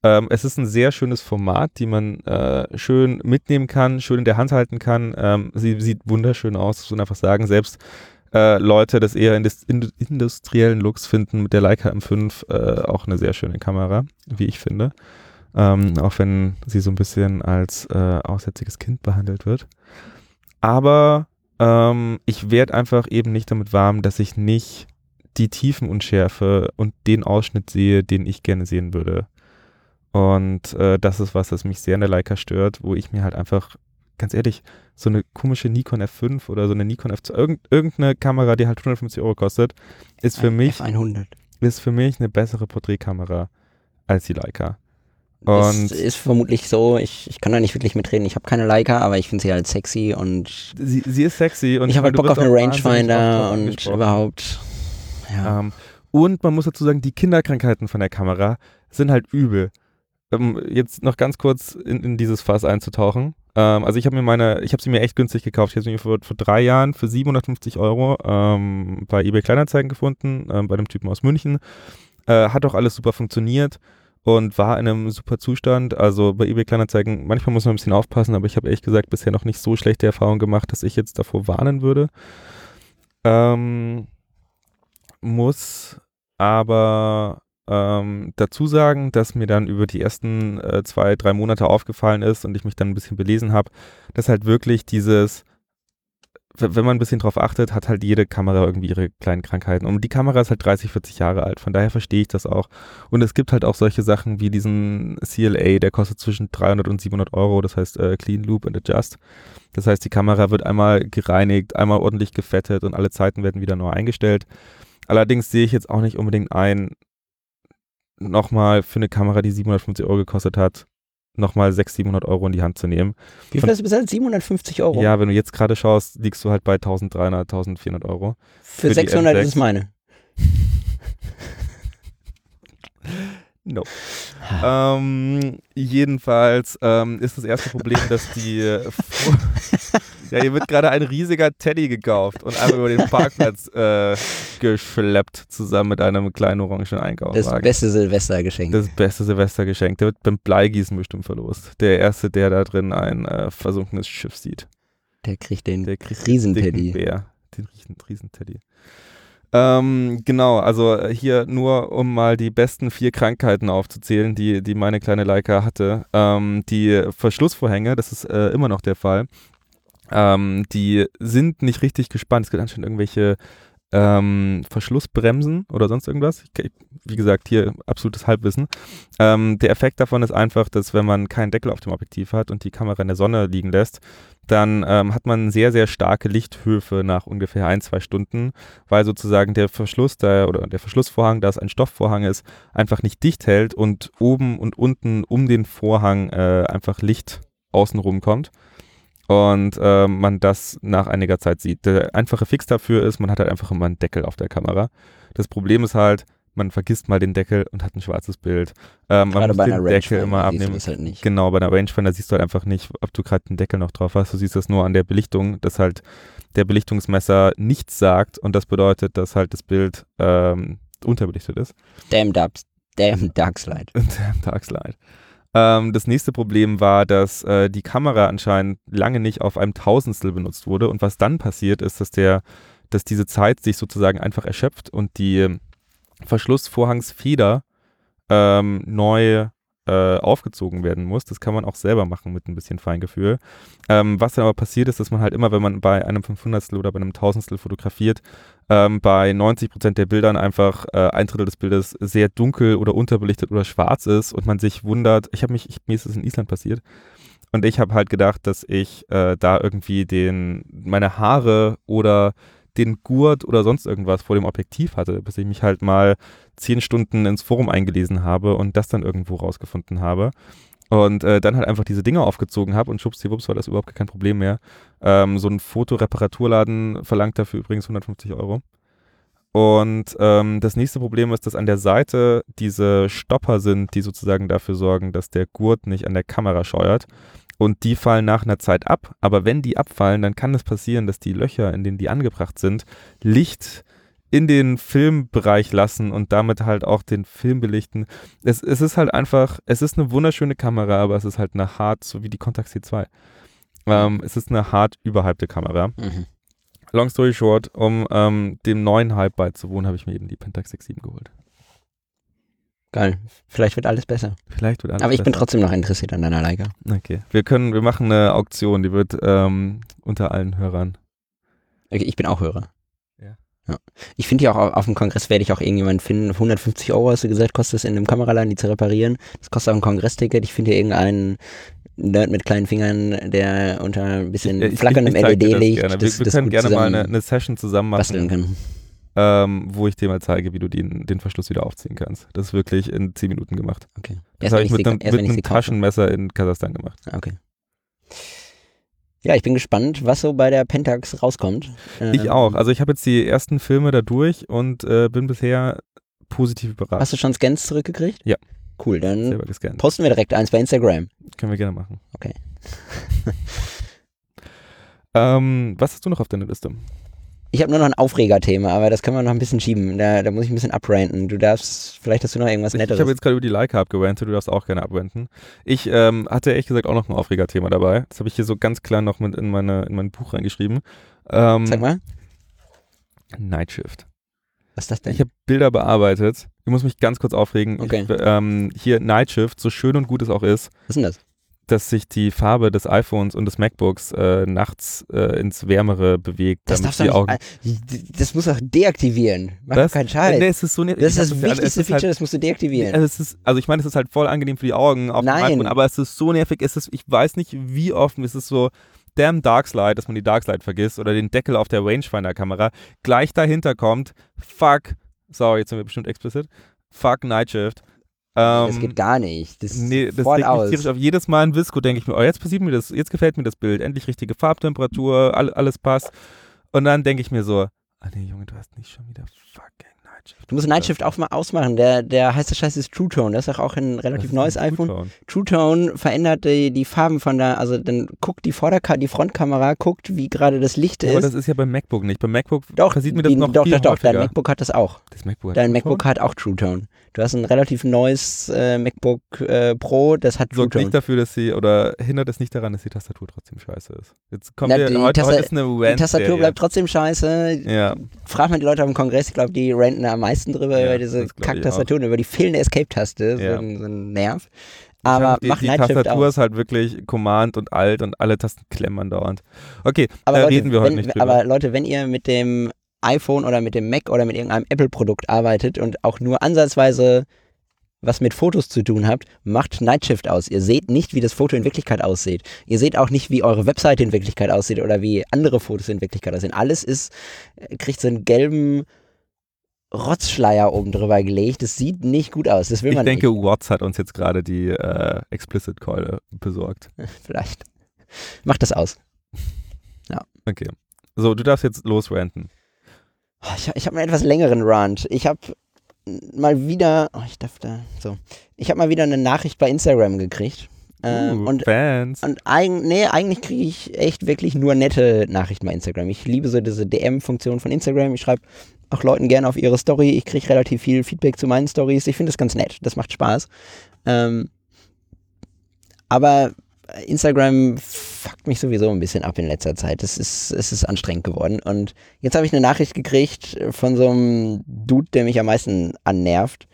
Ähm, es ist ein sehr schönes Format, die man äh, schön mitnehmen kann, schön in der Hand halten kann. Ähm, sie sieht wunderschön aus, muss man einfach sagen. Selbst äh, Leute des eher indus industriellen Looks finden mit der Leica M5 äh, auch eine sehr schöne Kamera, wie ich finde. Ähm, auch wenn sie so ein bisschen als äh, aussätziges Kind behandelt wird. Aber ähm, ich werde einfach eben nicht damit warm, dass ich nicht die Tiefenunschärfe und den Ausschnitt sehe, den ich gerne sehen würde. Und äh, das ist was, das mich sehr in der Leica stört, wo ich mir halt einfach, ganz ehrlich, so eine komische Nikon F5 oder so eine Nikon F2, irgend, irgendeine Kamera, die halt 150 Euro kostet, ist für mich F100. ist für mich eine bessere Porträtkamera als die Leica. Das Und ist vermutlich so, ich, ich kann da nicht wirklich mitreden. Ich habe keine Leica, aber ich finde sie halt sexy und sie, sie ist sexy und ich habe halt Bock auf wirst eine auch wahnsinnig oft Rangefinder und überhaupt. Ja. Ähm, und man muss dazu sagen, die Kinderkrankheiten von der Kamera sind halt übel. Ähm, jetzt noch ganz kurz in, in dieses Fass einzutauchen. Ähm, also ich habe mir meine, ich habe sie mir echt günstig gekauft. Ich habe sie mir vor, vor drei Jahren für 750 Euro bei eBay Kleinanzeigen gefunden, bei einem Typen aus München. Äh, hat auch alles super funktioniert und war in einem super Zustand. Also bei eBay Kleinanzeigen, manchmal muss man ein bisschen aufpassen, aber ich habe ehrlich gesagt bisher noch nicht so schlechte Erfahrungen gemacht, dass ich jetzt davor warnen würde. Ähm, muss aber ähm, dazu sagen, dass mir dann über die ersten äh, zwei, drei Monate aufgefallen ist und ich mich dann ein bisschen belesen habe, dass halt wirklich dieses, wenn man ein bisschen drauf achtet, hat halt jede Kamera irgendwie ihre kleinen Krankheiten. Und die Kamera ist halt 30, 40 Jahre alt, von daher verstehe ich das auch. Und es gibt halt auch solche Sachen wie diesen CLA, der kostet zwischen 300 und 700 Euro, das heißt äh, Clean Loop and Adjust. Das heißt, die Kamera wird einmal gereinigt, einmal ordentlich gefettet und alle Zeiten werden wieder neu eingestellt. Allerdings sehe ich jetzt auch nicht unbedingt ein, nochmal für eine Kamera, die 750 Euro gekostet hat, nochmal 600, 700 Euro in die Hand zu nehmen. Wie viel hast du bezahlt? 750 Euro? Ja, wenn du jetzt gerade schaust, liegst du halt bei 1300, 1400 Euro. Für, für die 600 M6. ist es meine. (laughs) No. ähm, jedenfalls ähm, ist das erste Problem, dass die. (laughs) ja, hier wird gerade ein riesiger Teddy gekauft und einfach über den (laughs) Parkplatz äh, geschleppt, zusammen mit einem kleinen orangen Das Einkaufswagen. beste Silvestergeschenk. Das beste Silvestergeschenk. Der wird beim Bleigießen bestimmt verlost. Der Erste, der da drin ein äh, versunkenes Schiff sieht. Der kriegt den Der kriegt den Riesenteddy. dicken Bär. Den riesen, Riesenteddy. Ähm, genau, also äh, hier nur, um mal die besten vier Krankheiten aufzuzählen, die, die meine kleine Leica hatte. Ähm, die Verschlussvorhänge, das ist äh, immer noch der Fall, ähm, die sind nicht richtig gespannt. Es gibt anscheinend irgendwelche ähm, Verschlussbremsen oder sonst irgendwas. Ich, wie gesagt, hier absolutes Halbwissen. Ähm, der Effekt davon ist einfach, dass wenn man keinen Deckel auf dem Objektiv hat und die Kamera in der Sonne liegen lässt, dann ähm, hat man sehr, sehr starke Lichthöfe nach ungefähr ein, zwei Stunden, weil sozusagen der Verschluss da oder der Verschlussvorhang, da es ein Stoffvorhang ist, einfach nicht dicht hält und oben und unten um den Vorhang äh, einfach Licht außenrum kommt und äh, man das nach einiger Zeit sieht. Der einfache Fix dafür ist, man hat halt einfach immer einen Deckel auf der Kamera. Das Problem ist halt, man vergisst mal den Deckel und hat ein schwarzes Bild. Ähm, man muss bei den einer Deckel immer abnehmen. halt nicht. Genau, bei einer Rangefinder siehst du halt einfach nicht, ob du gerade den Deckel noch drauf hast. Du siehst das nur an der Belichtung, dass halt der Belichtungsmesser nichts sagt und das bedeutet, dass halt das Bild ähm, unterbelichtet ist. Damn, Dubs, damn Darkslide. (laughs) Tagslight. Ähm, das nächste Problem war, dass äh, die Kamera anscheinend lange nicht auf einem Tausendstel benutzt wurde. Und was dann passiert ist, dass der, dass diese Zeit sich sozusagen einfach erschöpft und die ähm, Verschlussvorhangsfeder ähm, neu äh, aufgezogen werden muss. Das kann man auch selber machen mit ein bisschen Feingefühl. Ähm, was dann aber passiert ist, dass man halt immer, wenn man bei einem 500 oder bei einem Tausendstel fotografiert, ähm, bei 90 Prozent der Bildern einfach äh, ein Drittel des Bildes sehr dunkel oder unterbelichtet oder schwarz ist und man sich wundert, ich habe mich, ich, mir ist das in Island passiert und ich habe halt gedacht, dass ich äh, da irgendwie den, meine Haare oder den Gurt oder sonst irgendwas vor dem Objektiv hatte, bis ich mich halt mal zehn Stunden ins Forum eingelesen habe und das dann irgendwo rausgefunden habe. Und äh, dann halt einfach diese Dinge aufgezogen habe und schwuppsdiwupps war das überhaupt kein Problem mehr. Ähm, so ein Fotoreparaturladen verlangt dafür übrigens 150 Euro. Und ähm, das nächste Problem ist, dass an der Seite diese Stopper sind, die sozusagen dafür sorgen, dass der Gurt nicht an der Kamera scheuert. Und die fallen nach einer Zeit ab. Aber wenn die abfallen, dann kann es passieren, dass die Löcher, in denen die angebracht sind, Licht in den Filmbereich lassen und damit halt auch den Film belichten. Es, es ist halt einfach, es ist eine wunderschöne Kamera, aber es ist halt eine hart, so wie die Contax C2. Ähm, es ist eine hart überhypte Kamera. Mhm. long story short, um ähm, dem neuen Hype beizuwohnen, habe ich mir eben die Pentax 67 geholt. Geil. Vielleicht wird alles besser. Vielleicht wird alles Aber ich bin besser. trotzdem noch interessiert an deiner Leica. Okay. Wir können, wir machen eine Auktion, die wird ähm, unter allen Hörern. Okay, ich bin auch Hörer. Ja. ja. Ich finde ja auch auf, dem Kongress werde ich auch irgendjemanden finden. 150 Euro hast du gesagt, kostet es in einem Kameraladen, die zu reparieren. Das kostet auch ein Kongressticket. Ich finde hier irgendeinen Nerd mit kleinen Fingern, der unter ein bisschen Ich- ich- flackerndem ich das LED-Licht Wir, wir können gerne mal eine, eine Session zusammen basteln machen, kann. Ähm, wo ich dir mal zeige, wie du den, den Verschluss wieder aufziehen kannst. Das ist wirklich in 10 Minuten gemacht. Okay. Das habe ich ich mit einem, mit ich einem. Taschenmesser in Kasachstan gemacht. Ah, Okay. Ja, ich bin gespannt, was so bei der Pentax rauskommt. Ich Ähm, auch. Also ich habe jetzt die ersten Filme da durch und äh, bin bisher positiv überrascht. Hast du schon Scans zurückgekriegt? Ja. Cool, dann posten wir direkt eins bei Instagram. Können wir gerne machen. Okay. ähm, was hast du noch auf deiner Liste? Ich habe nur noch ein Aufregerthema, aber das können wir noch ein bisschen schieben. Da, da muss ich ein bisschen abranten. Du darfst, vielleicht hast du noch irgendwas Ich, ich Netteres. habe jetzt gerade über die Leica abgerantet, du darfst auch gerne abwenden. Ich ähm, hatte ehrlich gesagt auch noch ein Aufregerthema dabei. Das habe ich hier so ganz klar noch mit in, meine, in mein Buch reingeschrieben. Ähm, Sag mal, Night Shift. was ist das denn? Ich habe Bilder bearbeitet. Ich muss mich ganz kurz aufregen. Okay. Ich, ähm, hier Night Shift, so schön und gut es auch ist, was ist denn das? Dass sich die Farbe des iPhones und des MacBooks äh, nachts äh, ins Wärmere bewegt, Das darfst du nicht. Augen. Das muss doch deaktivieren. Mach doch keinen Scheiß. Nee, es ist so ne das ist das wichtigste ist Feature, Halt, das musst du deaktivieren. also, ist, also ich meine, es ist halt voll angenehm für die Augen auf Nein. dem iPhone, aber es ist so nervig. Es ist, ich weiß nicht, wie oft es ist so damn Darkslide, dass man die Darkslide vergisst oder den Deckel auf der Rangefinder-Kamera gleich dahinter kommt. Fuck, sorry, jetzt sind wir bestimmt explicit. Fuck Night Shift. Ähm, das geht gar nicht. Das Nee, das voll aus. tierisch auf. Jedes Mal ein Visco denke ich mir, oh, jetzt passiert mir das, jetzt gefällt mir das Bild. Endlich richtige Farbtemperatur, all, alles passt. Und dann denke ich mir so, ah nee, Junge, du hast nicht schon wieder fucking. Du musst Night Shift auch mal ausmachen. Der, der heiße Scheiß ist True Tone. Das ist doch auch ein relativ neues iPhone. True Tone verändert die, die Farben von der, also dann guckt die Vorderkamera, die Frontkamera, guckt, wie gerade das Licht Ja, ist. aber das ist ja beim MacBook nicht. Beim MacBook doch, passiert mir das die, noch doch, viel doch, doch, dein. MacBook hat das auch. Das MacBook Dein True MacBook Tone? hat auch True Tone. Du hast ein relativ neues äh, MacBook äh, Pro, das hat True sorgt Tone. nicht dafür, dass sie, oder hindert es nicht daran, dass die Tastatur trotzdem scheiße ist. Jetzt kommt Na, wir, die heute, Tasta- heute ist eine Die Tastatur bleibt trotzdem scheiße. Ja, Frag mal die Leute auf dem Kongress, ich glaube, die ranten am meisten drüber Ja, über diese das glaub ich Kack-Tastatur und über die fehlende Escape-Taste. Ja. So, ein, so ein Nerv. Aber die, die Tastatur aus. ist halt wirklich Command und Alt und alle Tasten klemmen dauernd. Okay, Aber, da Leute, reden wir heute wenn, nicht drüber. aber Leute, wenn ihr mit dem iPhone oder mit dem Mac oder mit irgendeinem Apple-Produkt arbeitet und auch nur ansatzweise was mit Fotos zu tun habt, macht Night Shift aus. Ihr seht nicht, wie das Foto in Wirklichkeit aussieht. Ihr seht auch nicht, wie eure Webseite in Wirklichkeit aussieht oder wie andere Fotos in Wirklichkeit aussehen. Alles ist, äh, kriegt so einen gelben Rotzschleier oben drüber gelegt. Das sieht nicht gut aus. Das will Ich man denke, Watts hat uns jetzt gerade die äh, Explicit-Keule besorgt. nicht. (laughs) Vielleicht. Macht das aus. Okay. So, du darfst jetzt losranten. Oh, Ich, ich habe einen etwas längeren Rant. Ich habe mal wieder, oh, ich darf da, so. Ich habe mal wieder eine Nachricht bei Instagram gekriegt. Ähm, uh, und Fans. und eig nee, eigentlich kriege ich echt wirklich nur nette Nachrichten bei Instagram. Ich liebe so diese DM-Funktion von Instagram. Ich schreibe auch Leuten gerne auf ihre Story. Ich kriege relativ viel Feedback zu meinen Stories. Ich finde das ganz nett. Das macht Spaß. Ähm, aber Instagram fuckt mich sowieso ein bisschen ab in letzter Zeit. Es ist, es ist anstrengend geworden. Und jetzt habe ich eine Nachricht gekriegt von so einem Dude, der mich am meisten annervt.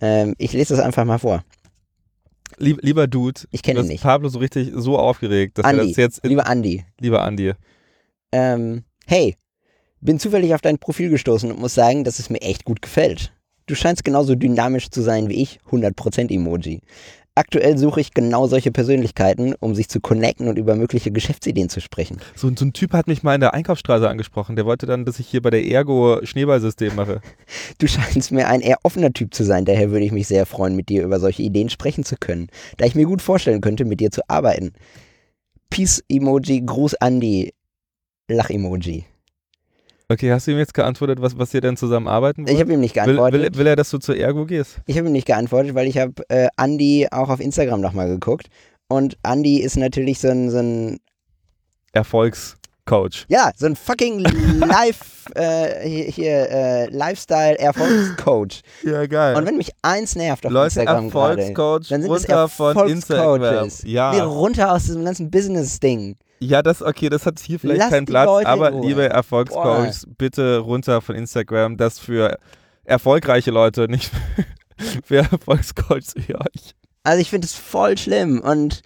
Ähm, ich lese das einfach mal vor. Lieb, lieber Dude, Ich kenne nicht. Pablo so richtig so aufgeregt, dass er Andi, das jetzt, in, lieber Andi. lieber Andi, Ähm, hey, bin zufällig auf dein Profil gestoßen und muss sagen, dass es mir echt gut gefällt. Du scheinst genauso dynamisch zu sein wie ich, 100% Emoji. Aktuell suche ich genau solche Persönlichkeiten, um sich zu connecten und über mögliche Geschäftsideen zu sprechen. so, so ein Typ hat mich mal in der Einkaufsstraße angesprochen, der wollte dann, dass ich hier bei der Ergo Schneeballsystem mache. (laughs) Du scheinst mir ein eher offener Typ zu sein, daher würde ich mich sehr freuen, mit dir über solche Ideen sprechen zu können, da ich mir gut vorstellen könnte, mit dir zu arbeiten. Peace-Emoji, Gruß Andi, Lach-Emoji. Okay, hast du ihm jetzt geantwortet, was, was ihr denn zusammen arbeiten Ich wollt? habe ihm nicht Will, geantwortet. will, will er, dass du zur Ergo gehst? Ich habe ihm nicht geantwortet, weil ich habe äh, Andy auch auf Instagram nochmal geguckt. Und Andy ist natürlich so ein, so ein Erfolgscoach. ja, so ein fucking (laughs) Life, äh, hier, hier äh, Lifestyle-Erfolgscoach. Ja, geil. Und wenn mich eins nervt auf Leute, Instagram Erfolgscoach dann sind es runter von Instagram. Erfolgscoaches. Ja. Wir runter aus diesem ganzen Business-Ding. Ja, das, okay, das hat hier vielleicht Lass keinen Platz, Leute aber liebe Erfolgscoaches, bitte runter von Instagram, das für erfolgreiche Leute, nicht (laughs) für Erfolgscoaches wie euch. Also ich finde es voll schlimm und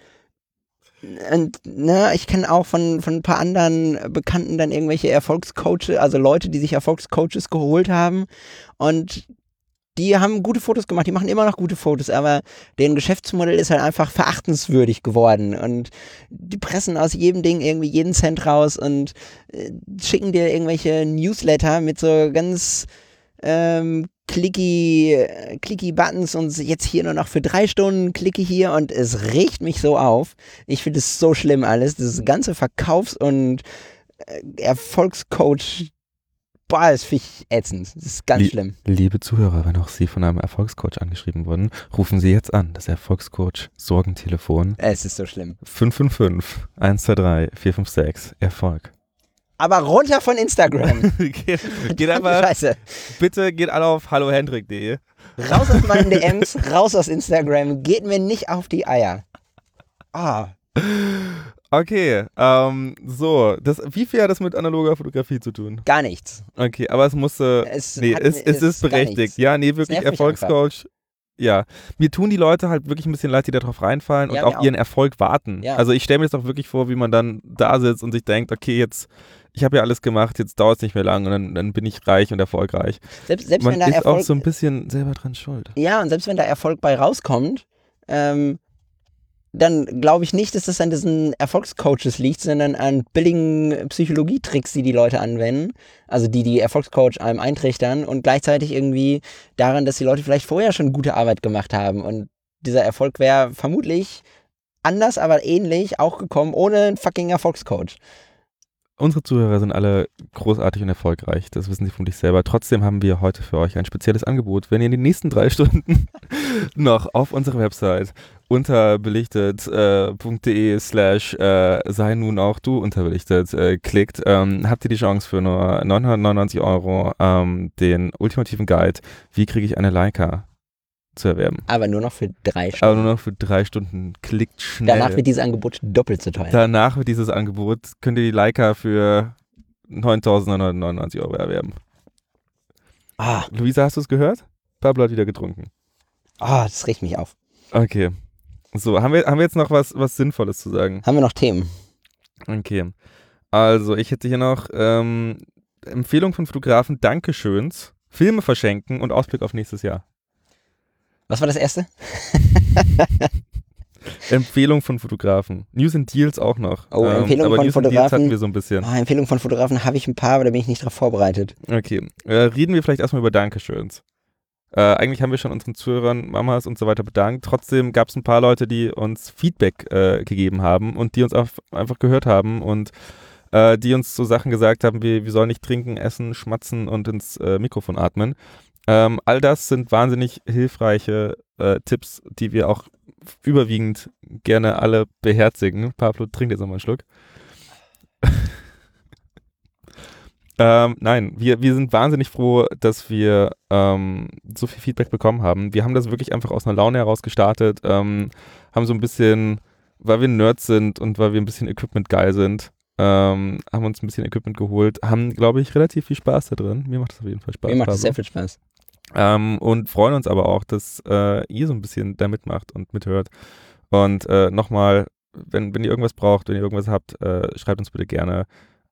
und ne, ich kenne auch von, von ein paar anderen Bekannten dann irgendwelche Erfolgscoaches, also Leute, die sich Erfolgscoaches geholt haben und die haben gute Fotos gemacht, die machen immer noch gute Fotos, aber deren Geschäftsmodell ist halt einfach verachtenswürdig geworden und die pressen aus jedem Ding irgendwie jeden Cent raus und äh, schicken dir irgendwelche Newsletter mit so ganz ähm, clicky, äh, clicky Buttons und jetzt hier nur noch für drei Stunden klicke hier und es regt mich so auf. Ich finde es so schlimm alles. Das ganze Verkaufs- und äh, Erfolgscoach, boah, das finde ich ätzend. Das ist ganz Lie- schlimm. Liebe Zuhörer, wenn auch Sie von einem Erfolgscoach angeschrieben wurden, rufen Sie jetzt an. Das Erfolgscoach Sorgentelefon Es ist so schlimm. 555 123 456 Erfolg. Aber runter von Instagram. (laughs) geht, geht (laughs) einfach, Scheiße. bitte geht alle auf hallohendrik.de. Raus aus meinen DMs, raus aus Instagram. Geht mir nicht auf die Eier. Ah, Okay, ähm, so, das, wie viel hat das mit analoger Fotografie zu tun? gar nichts. Okay, aber es musste, Es nee, hat es, mir- es ist berechtigt. Ja, nee, wirklich Erfolgscoach. Ja, mir tun die Leute halt wirklich ein bisschen leid, die da drauf reinfallen Ja, und auch. ihren Erfolg warten. Ja. Also ich stelle mir das auch wirklich vor, wie man dann da sitzt und sich denkt, okay, jetzt, ich habe ja alles gemacht, jetzt dauert es nicht mehr lang und dann, dann bin ich reich und erfolgreich. Selbst, selbst man wenn da ist Erfolg auch so ein bisschen selber dran schuld. Ja, und selbst wenn da Erfolg bei rauskommt, ähm, dann glaube ich nicht, dass das an diesen Erfolgscoaches liegt, sondern an billigen Psychologietricks, die die Leute anwenden. Also die die Erfolgscoach einem eintrichtern und gleichzeitig irgendwie daran, dass die Leute vielleicht vorher schon gute Arbeit gemacht haben. Und dieser Erfolg wäre vermutlich anders, aber ähnlich auch gekommen ohne einen fucking Erfolgscoach. Unsere Zuhörer sind alle großartig und erfolgreich. Das wissen sie von sich selber. Trotzdem haben wir heute für euch ein spezielles Angebot. Wenn ihr in den nächsten drei (laughs) Stunden noch auf unserer Website unter belichtet.de slash äh, sei nun auch du unterbelichtet äh, klickt, ähm, habt ihr die Chance für nur 999 Euro ähm, den ultimativen Guide, wie kriege ich eine Leica zu erwerben. Aber nur noch für drei Aber Stunden. nur noch für drei Stunden. Klickt schnell. Danach wird dieses Angebot doppelt so teuer. Danach wird dieses Angebot, könnt ihr die Leica für 9.999 Euro erwerben. Ah, Luisa, hast du es gehört? Pablo hat wieder getrunken. ah, das riecht mich auf. Okay. So, haben wir, haben wir jetzt noch was, was Sinnvolles zu sagen? Haben wir noch Themen? Okay. Also, ich hätte hier noch ähm, Empfehlung von Fotografen, Dankeschöns, Filme verschenken und Ausblick auf nächstes Jahr. Was war das erste? (laughs) Empfehlung von Fotografen. News and Deals auch noch. Ähm, Oh, Empfehlung aber von News and Deals Fotografen. hatten wir so ein bisschen. Ah, Empfehlung von Fotografen habe ich ein paar, aber da bin ich nicht drauf vorbereitet. Okay, äh, reden wir vielleicht erstmal über Dankeschöns. Äh, eigentlich haben wir schon unseren Zuhörern, Mamas und so weiter bedankt. Trotzdem gab es ein paar Leute, die uns Feedback äh, gegeben haben und die uns auch einfach gehört haben und äh, die uns so Sachen gesagt haben, wie wir sollen nicht trinken, essen, schmatzen und ins äh, Mikrofon atmen. Ähm, all das sind wahnsinnig hilfreiche äh, Tipps, die wir auch überwiegend gerne alle beherzigen. Pablo trinkt jetzt nochmal einen Schluck. Ähm, nein, wir, wir sind wahnsinnig froh, dass wir ähm, so viel Feedback bekommen haben. Wir haben das wirklich einfach aus einer Laune heraus gestartet, ähm, haben so ein bisschen, weil wir Nerds sind und weil wir ein bisschen Equipment geil sind, ähm, haben uns ein bisschen Equipment geholt, haben, glaube ich, relativ viel Spaß da drin. Mir macht das auf jeden Fall Spaß. Mir macht das sehr viel Spaß. Ähm, und freuen uns aber auch, dass äh, ihr so ein bisschen da mitmacht und mithört. Und äh, nochmal, wenn, wenn ihr irgendwas braucht, wenn ihr irgendwas habt, äh, schreibt uns bitte gerne.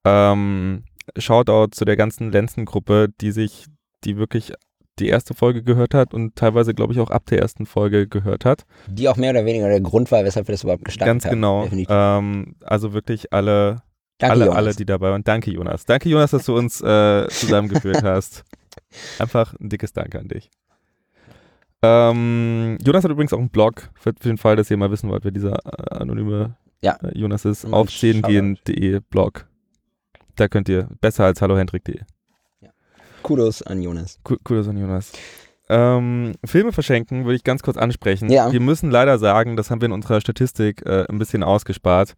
Ähm, Shoutout zu der ganzen Lenzen-Gruppe, die sich, die wirklich die erste Folge gehört hat und teilweise, glaube ich, auch ab der ersten Folge gehört hat. Die auch mehr oder weniger der Grund war, weshalb wir das überhaupt gestartet Ganz haben. genau. Definitiv. Ähm, also wirklich alle, Danke, alle, Jonas. alle, die dabei waren. Danke, Jonas. Danke, Jonas, dass du uns äh, zusammengeführt (laughs) hast. Einfach ein dickes Danke an dich. Ähm, Jonas hat übrigens auch einen Blog, für, für den Fall, dass ihr mal wissen wollt, wer dieser äh, anonyme Ja. äh, Jonas ist. Auf Shoutout. 10gehen.de Blog. Da könnt ihr besser als hallohendrik.de. Kudos an Jonas. Das an Jonas. Ähm, Filme verschenken würde ich ganz kurz ansprechen. Ja. Wir müssen leider sagen, das haben wir in unserer Statistik äh, ein bisschen ausgespart.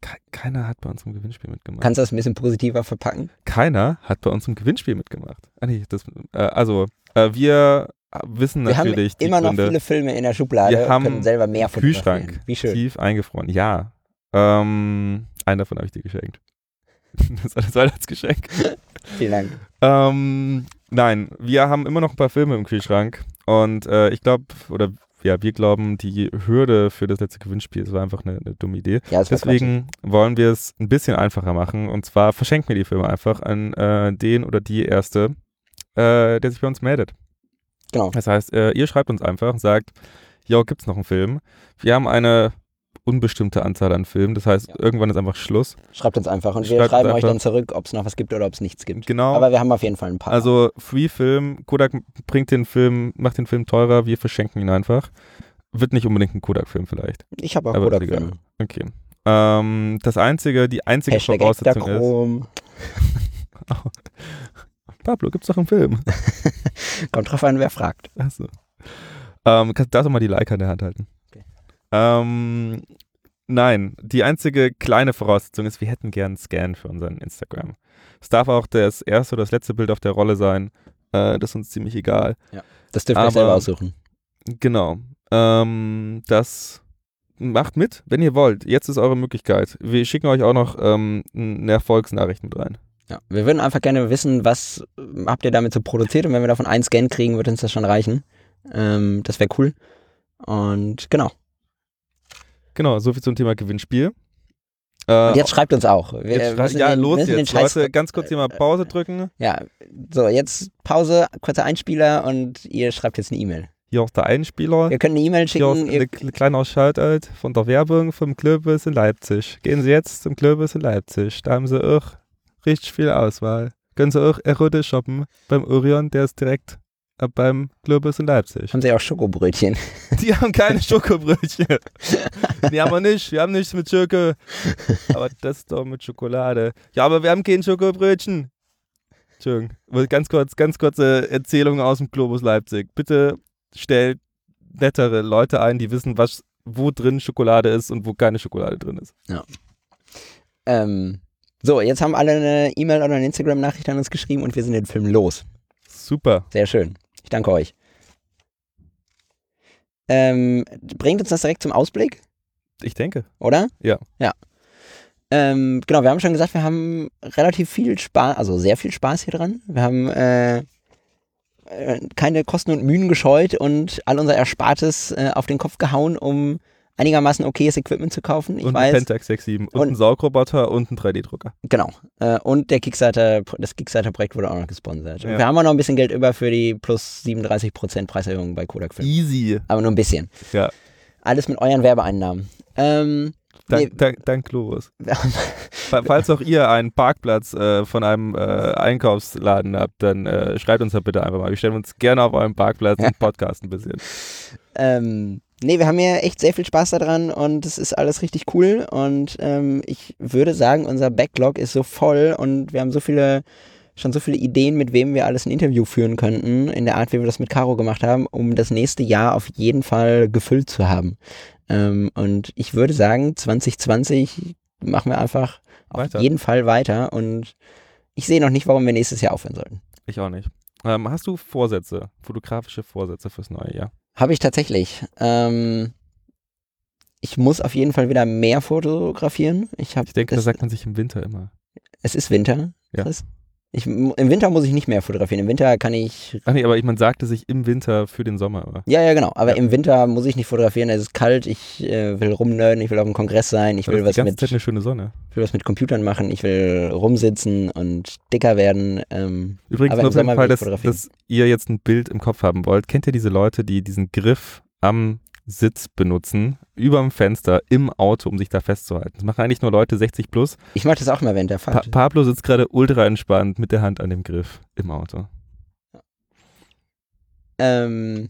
Ke keiner hat bei uns im Gewinnspiel mitgemacht. Kannst du das ein bisschen positiver verpacken? keiner hat bei uns im Gewinnspiel mitgemacht. Ah, nee, das, äh, also, äh, wir wissen Wir haben natürlich die immer noch Gründe. viele Filme in der Schublade Wir haben selber mehr. Kühlschrank Wie schön. tief eingefroren. Ja, Ähm, einen davon habe ich dir geschenkt. (laughs) das war das Weihnachtsgeschenk. Vielen Dank. Ähm, nein, wir haben immer noch ein paar Filme im Kühlschrank und äh, ich glaube, oder ja, wir glauben, die Hürde für das letzte Gewinnspiel, das war einfach eine, eine dumme Idee. Ja, Deswegen wollen wir es ein bisschen einfacher machen und zwar verschenken wir die Filme einfach an äh, den oder die Erste, äh, der sich bei uns meldet. Genau. Das heißt, äh, ihr schreibt uns einfach und sagt, jo, gibt's noch einen Film? Wir haben eine unbestimmte Anzahl an Filmen, das heißt, Ja. irgendwann ist einfach Schluss. Schreibt uns einfach und wir Schreibt schreiben euch dann zurück, ob es noch was gibt oder ob es nichts gibt. Genau. Aber wir haben auf jeden Fall ein paar. Also Free Film, Kodak bringt den Film, macht den Film teurer, wir verschenken ihn einfach. Wird nicht unbedingt ein Kodak-Film vielleicht. ich habe auch aber Kodak egal. Film. Okay. Ähm, das einzige, die einzige Hashtag Voraussetzung ist. Ektachrom. (laughs) Pablo, gibt's doch einen Film? (laughs) Kommt drauf an, wer fragt. Achso. Ähm, kannst darfst du mal die Leica in der Hand halten? Okay. Ähm, nein, die einzige kleine Voraussetzung ist, wir hätten gern einen Scan für unseren Instagram. Es darf auch das erste oder das letzte Bild auf der Rolle sein. Äh, das ist uns ziemlich egal. Das dürft ihr selber aussuchen. Genau. Ähm, das macht mit, wenn ihr wollt. Jetzt ist eure Möglichkeit. Wir schicken euch auch noch ähm, eine Erfolgsnachricht mit rein. Ja. Wir würden einfach gerne wissen, was ähm, habt ihr damit so produziert und wenn wir davon einen Scan kriegen, wird uns das schon reichen. Ähm, das wäre cool. Und genau. Genau, soviel zum Thema Gewinnspiel. Äh, Und jetzt schreibt uns auch. Wir jetzt ja, den, los jetzt. Scheiß, Leute, ganz kurz hier mal Pause drücken. Ja, so, jetzt Pause, kurzer Einspieler und ihr schreibt jetzt eine E-Mail. Hier auch der Einspieler. Ihr könnt eine E-Mail Hier schicken. eine Ihr, kle- kleine Ausschaltalt von der Werbung vom Glöbis in Leipzig. Gehen Sie jetzt zum Glöbis in Leipzig. Da haben Sie auch richtig viel Auswahl. Können Sie auch Erote shoppen beim Orion, der ist direkt äh, beim Glöbis in Leipzig. haben sie auch Schokobrötchen. (laughs) Die haben keine Schokobrötchen. Die haben wir nicht. Wir haben nichts mit Schoko. Aber das doch mit Schokolade. Ja, aber wir haben kein Schokobrötchen. Entschuldigung. Ganz kurz, ganz kurze Erzählung aus dem Globus Leipzig. Bitte stellt nettere Leute ein, die wissen, was, wo drin Schokolade ist und wo keine Schokolade drin ist. Ähm, so, jetzt haben alle eine E-Mail oder eine Instagram-Nachricht an uns geschrieben und wir sind den Film los. Super. Sehr schön. Ich danke euch. Ähm, bringt uns das direkt zum Ausblick, Ich denke. oder? Ja. Ja. Ähm, genau, wir haben schon gesagt, wir haben relativ viel Spaß, also sehr viel Spaß hier dran. Wir haben äh, äh, keine Kosten und Mühen gescheut und all unser Erspartes äh, auf den Kopf gehauen, um einigermaßen okayes Equipment zu kaufen. Ich und ein Pentax 67 und, Und- ein Saugroboter und ein 3D-Drucker. Genau. Äh, und der Kickstarter, das Kickstarter-Projekt wurde auch noch gesponsert. Ja. wir haben auch noch ein bisschen Geld über für die plus 37% Preiserhöhung bei Kodak Film. Easy. Aber nur ein bisschen. Ja. Alles mit euren Werbeeinnahmen. Ähm, Dank, Nee. dank, dank Globus. (laughs) Falls auch ihr einen Parkplatz äh, von einem äh, Einkaufsladen habt, dann äh, schreibt uns da bitte einfach mal. Wir stellen uns gerne auf eurem Parkplatz (laughs) und Podcast ein bisschen. ähm, nee, wir haben ja echt sehr viel Spaß daran und es ist alles richtig cool. Und ähm, ich würde sagen, unser Backlog ist so voll und wir haben so viele, schon so viele Ideen, mit wem wir alles ein Interview führen könnten, in der Art, wie wir das mit Caro gemacht haben, um das nächste Jahr auf jeden Fall gefüllt zu haben. Ähm, und ich würde sagen, 2020 machen wir einfach auf Weiter. jeden Fall weiter und ich sehe noch nicht, warum wir nächstes Jahr aufhören sollten. Ich auch nicht. Ähm, hast du Vorsätze, fotografische Vorsätze fürs neue Jahr? Habe ich tatsächlich. Ähm, ich muss auf jeden Fall wieder mehr fotografieren. Ich, Ich denke, das sagt man sich im Winter immer. es ist Winter, Ja. Chris. Ich, Im Winter muss ich nicht mehr fotografieren. Im Winter kann ich. Ach nee, aber ich, man sagte sich im Winter für den Sommer immer. Ja, ja, genau. Aber Ja. im Winter muss ich nicht fotografieren. Es ist kalt. Ich äh, will rumnörden. Ich will auf dem Kongress sein. Ich will was, mit, Zeit eine schöne Sonne. ich will was mit Computern machen. Ich will rumsitzen und dicker werden. Ähm, Übrigens Aber nur im Fall, dass, dass ihr jetzt ein Bild im Kopf haben wollt. Kennt ihr diese Leute, die diesen Griff am Sitz benutzen, überm Fenster, im Auto, um sich da festzuhalten? Das machen eigentlich nur Leute 60 plus. ich mache das auch mal während der Pa Fahrt. Pablo sitzt gerade ultra entspannt mit der Hand an dem Griff im Auto. Ähm,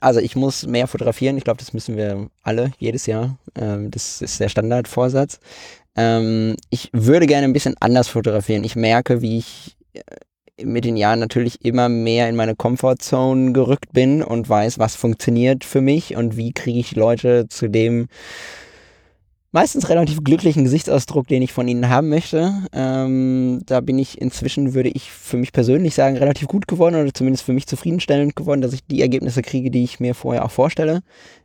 also ich muss mehr fotografieren. Ich glaube, das müssen wir alle jedes Jahr. Ähm, das ist der Standardvorsatz. Ähm, ich würde gerne ein bisschen anders fotografieren. Ich merke, wie ich äh, mit den Jahren natürlich immer mehr in meine Comfortzone gerückt bin und weiß, was funktioniert für mich und wie kriege ich Leute zu dem meistens relativ glücklichen Gesichtsausdruck, den ich von ihnen haben möchte. Ähm, da bin ich inzwischen, würde ich für mich persönlich sagen, relativ gut geworden oder zumindest für mich zufriedenstellend geworden, dass ich die Ergebnisse kriege, die ich mir vorher auch vorstelle.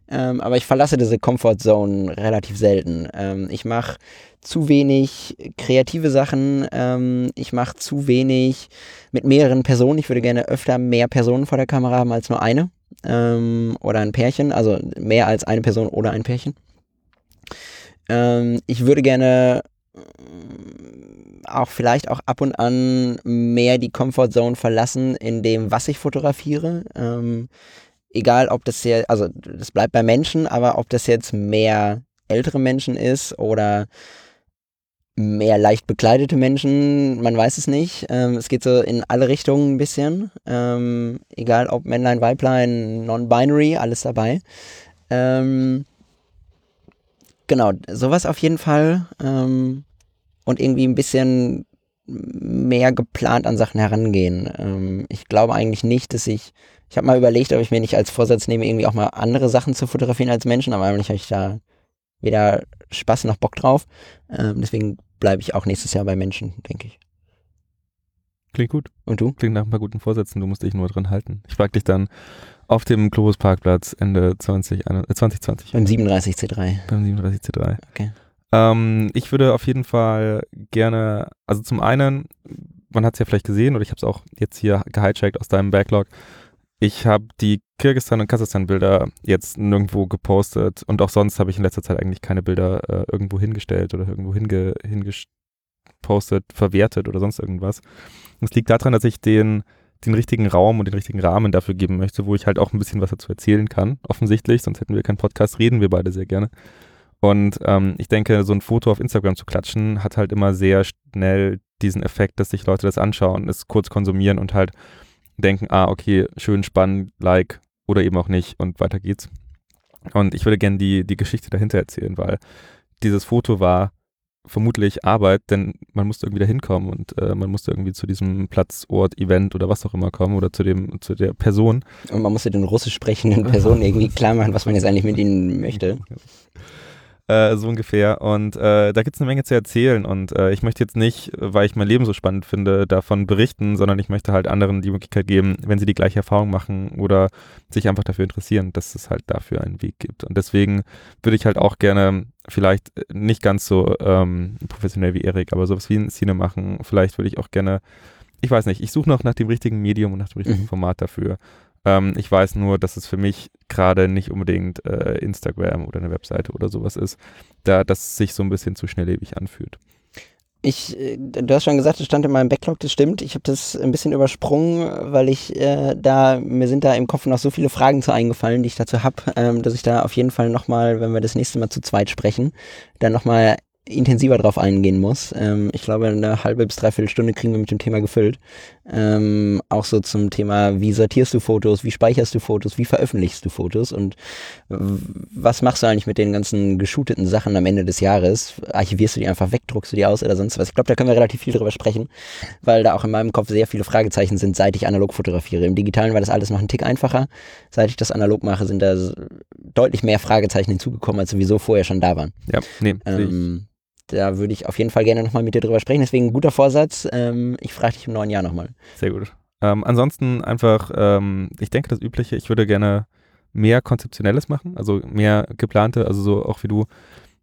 Ähm, aber ich verlasse diese Comfort Zone relativ selten. Ähm, ich mache zu wenig kreative Sachen, ähm, ich mache zu wenig mit mehreren Personen. Ich würde gerne öfter mehr Personen vor der Kamera haben als nur eine ähm, oder ein Pärchen, also mehr als eine Person oder ein Pärchen. Ähm, ich würde gerne auch vielleicht auch ab und an mehr die Comfortzone verlassen in dem, was ich fotografiere. Ähm, egal, ob das jetzt, also das bleibt bei Menschen, aber ob das jetzt mehr ältere Menschen ist oder mehr leicht bekleidete Menschen, man weiß es nicht. Ähm, es geht so in alle Richtungen ein bisschen. Ähm, egal ob Männlein, Weiblein, Non-Binary, alles dabei. Ähm, genau, sowas auf jeden Fall. Ähm, und irgendwie ein bisschen mehr geplant an Sachen herangehen. Ähm, ich glaube eigentlich nicht, dass ich, ich habe mal überlegt, ob ich mir nicht als Vorsatz nehme, irgendwie auch mal andere Sachen zu fotografieren als Menschen, aber eigentlich habe ich da weder Spaß noch Bock drauf. Ähm, deswegen bleibe ich auch nächstes Jahr bei Menschen, denke ich. Klingt gut. Und du? Klingt nach ein paar guten Vorsätzen, du musst dich nur dran halten. Ich frage dich dann auf dem Globus Parkplatz Ende 20, äh, 2020. Beim 37C3. Beim 37C3. Okay. Ähm, ich würde auf jeden Fall gerne, also zum einen, man hat es ja vielleicht gesehen oder ich habe es auch jetzt hier gehijackt aus deinem Backlog. Ich habe die Kirgistan- und Kasachstan-Bilder jetzt nirgendwo gepostet und auch sonst habe ich in letzter Zeit eigentlich keine Bilder äh, irgendwo hingestellt oder irgendwo hinge hingepostet, verwertet oder sonst irgendwas. Es liegt daran, dass ich den, den richtigen Raum und den richtigen Rahmen dafür geben möchte, wo ich halt auch ein bisschen was dazu erzählen kann, offensichtlich, sonst hätten wir keinen Podcast, reden wir beide sehr gerne. Und ähm, ich denke, so ein Foto auf Instagram zu klatschen, hat halt immer sehr schnell diesen Effekt, dass sich Leute das anschauen, es kurz konsumieren und halt denken, ah, okay, schön, spannend, like oder eben auch nicht und weiter geht's. Und ich würde gerne die, die Geschichte dahinter erzählen, weil dieses Foto war vermutlich Arbeit, denn man musste irgendwie da hinkommen und äh, man musste irgendwie zu diesem Platz, Ort, Event oder was auch immer kommen oder zu dem, zu der Person. Und man musste den russisch sprechenden Personen (laughs) irgendwie klar machen, was man jetzt eigentlich mit ihnen möchte. Äh, so ungefähr. Und äh, da gibt es eine Menge zu erzählen. Und äh, ich möchte jetzt nicht, weil ich mein Leben so spannend finde, davon berichten, sondern ich möchte halt anderen die Möglichkeit geben, wenn sie die gleiche Erfahrung machen oder sich einfach dafür interessieren, dass es halt dafür einen Weg gibt. Und deswegen würde ich halt auch gerne vielleicht nicht ganz so ähm, professionell wie Erik, aber sowas wie ein Szene machen. Vielleicht würde ich auch gerne, ich weiß nicht, ich suche noch nach dem richtigen Medium und nach dem richtigen mhm. Format dafür. Ähm, ich weiß nur, dass es für mich gerade nicht unbedingt äh, Instagram oder eine Webseite oder sowas ist, da das sich so ein bisschen zu schnelllebig anfühlt. Ich, äh, du hast schon gesagt, es stand in meinem Backlog, das stimmt. Ich habe das ein bisschen übersprungen, weil ich äh, da, mir sind da im Kopf noch so viele Fragen zu eingefallen, die ich dazu habe, ähm, dass ich da auf jeden Fall nochmal, wenn wir das nächste Mal zu zweit sprechen, dann nochmal intensiver drauf eingehen muss. Ähm, ich glaube, eine halbe bis dreiviertel Stunde kriegen wir mit dem Thema gefüllt. Ähm, auch so zum Thema, wie sortierst du Fotos, wie speicherst du Fotos, wie veröffentlichst du Fotos und was machst du eigentlich mit den ganzen geshooteten Sachen am Ende des Jahres? Archivierst du die einfach weg, druckst du die aus oder sonst was? Ich glaube, da können wir relativ viel drüber sprechen, weil da auch in meinem Kopf sehr viele Fragezeichen sind, seit ich analog fotografiere. Im Digitalen war das alles noch ein Tick einfacher. Seit ich das analog mache, sind da deutlich mehr Fragezeichen hinzugekommen, als sowieso vorher schon da waren. Ja, nee, ähm, da würde ich auf jeden Fall gerne nochmal mit dir drüber sprechen. Deswegen guter Vorsatz. Ähm, ich frage dich im neuen Jahr nochmal. Sehr gut. Ähm, ansonsten einfach, ähm, ich denke das Übliche, ich würde gerne mehr Konzeptionelles machen, also mehr geplante, also so auch wie du,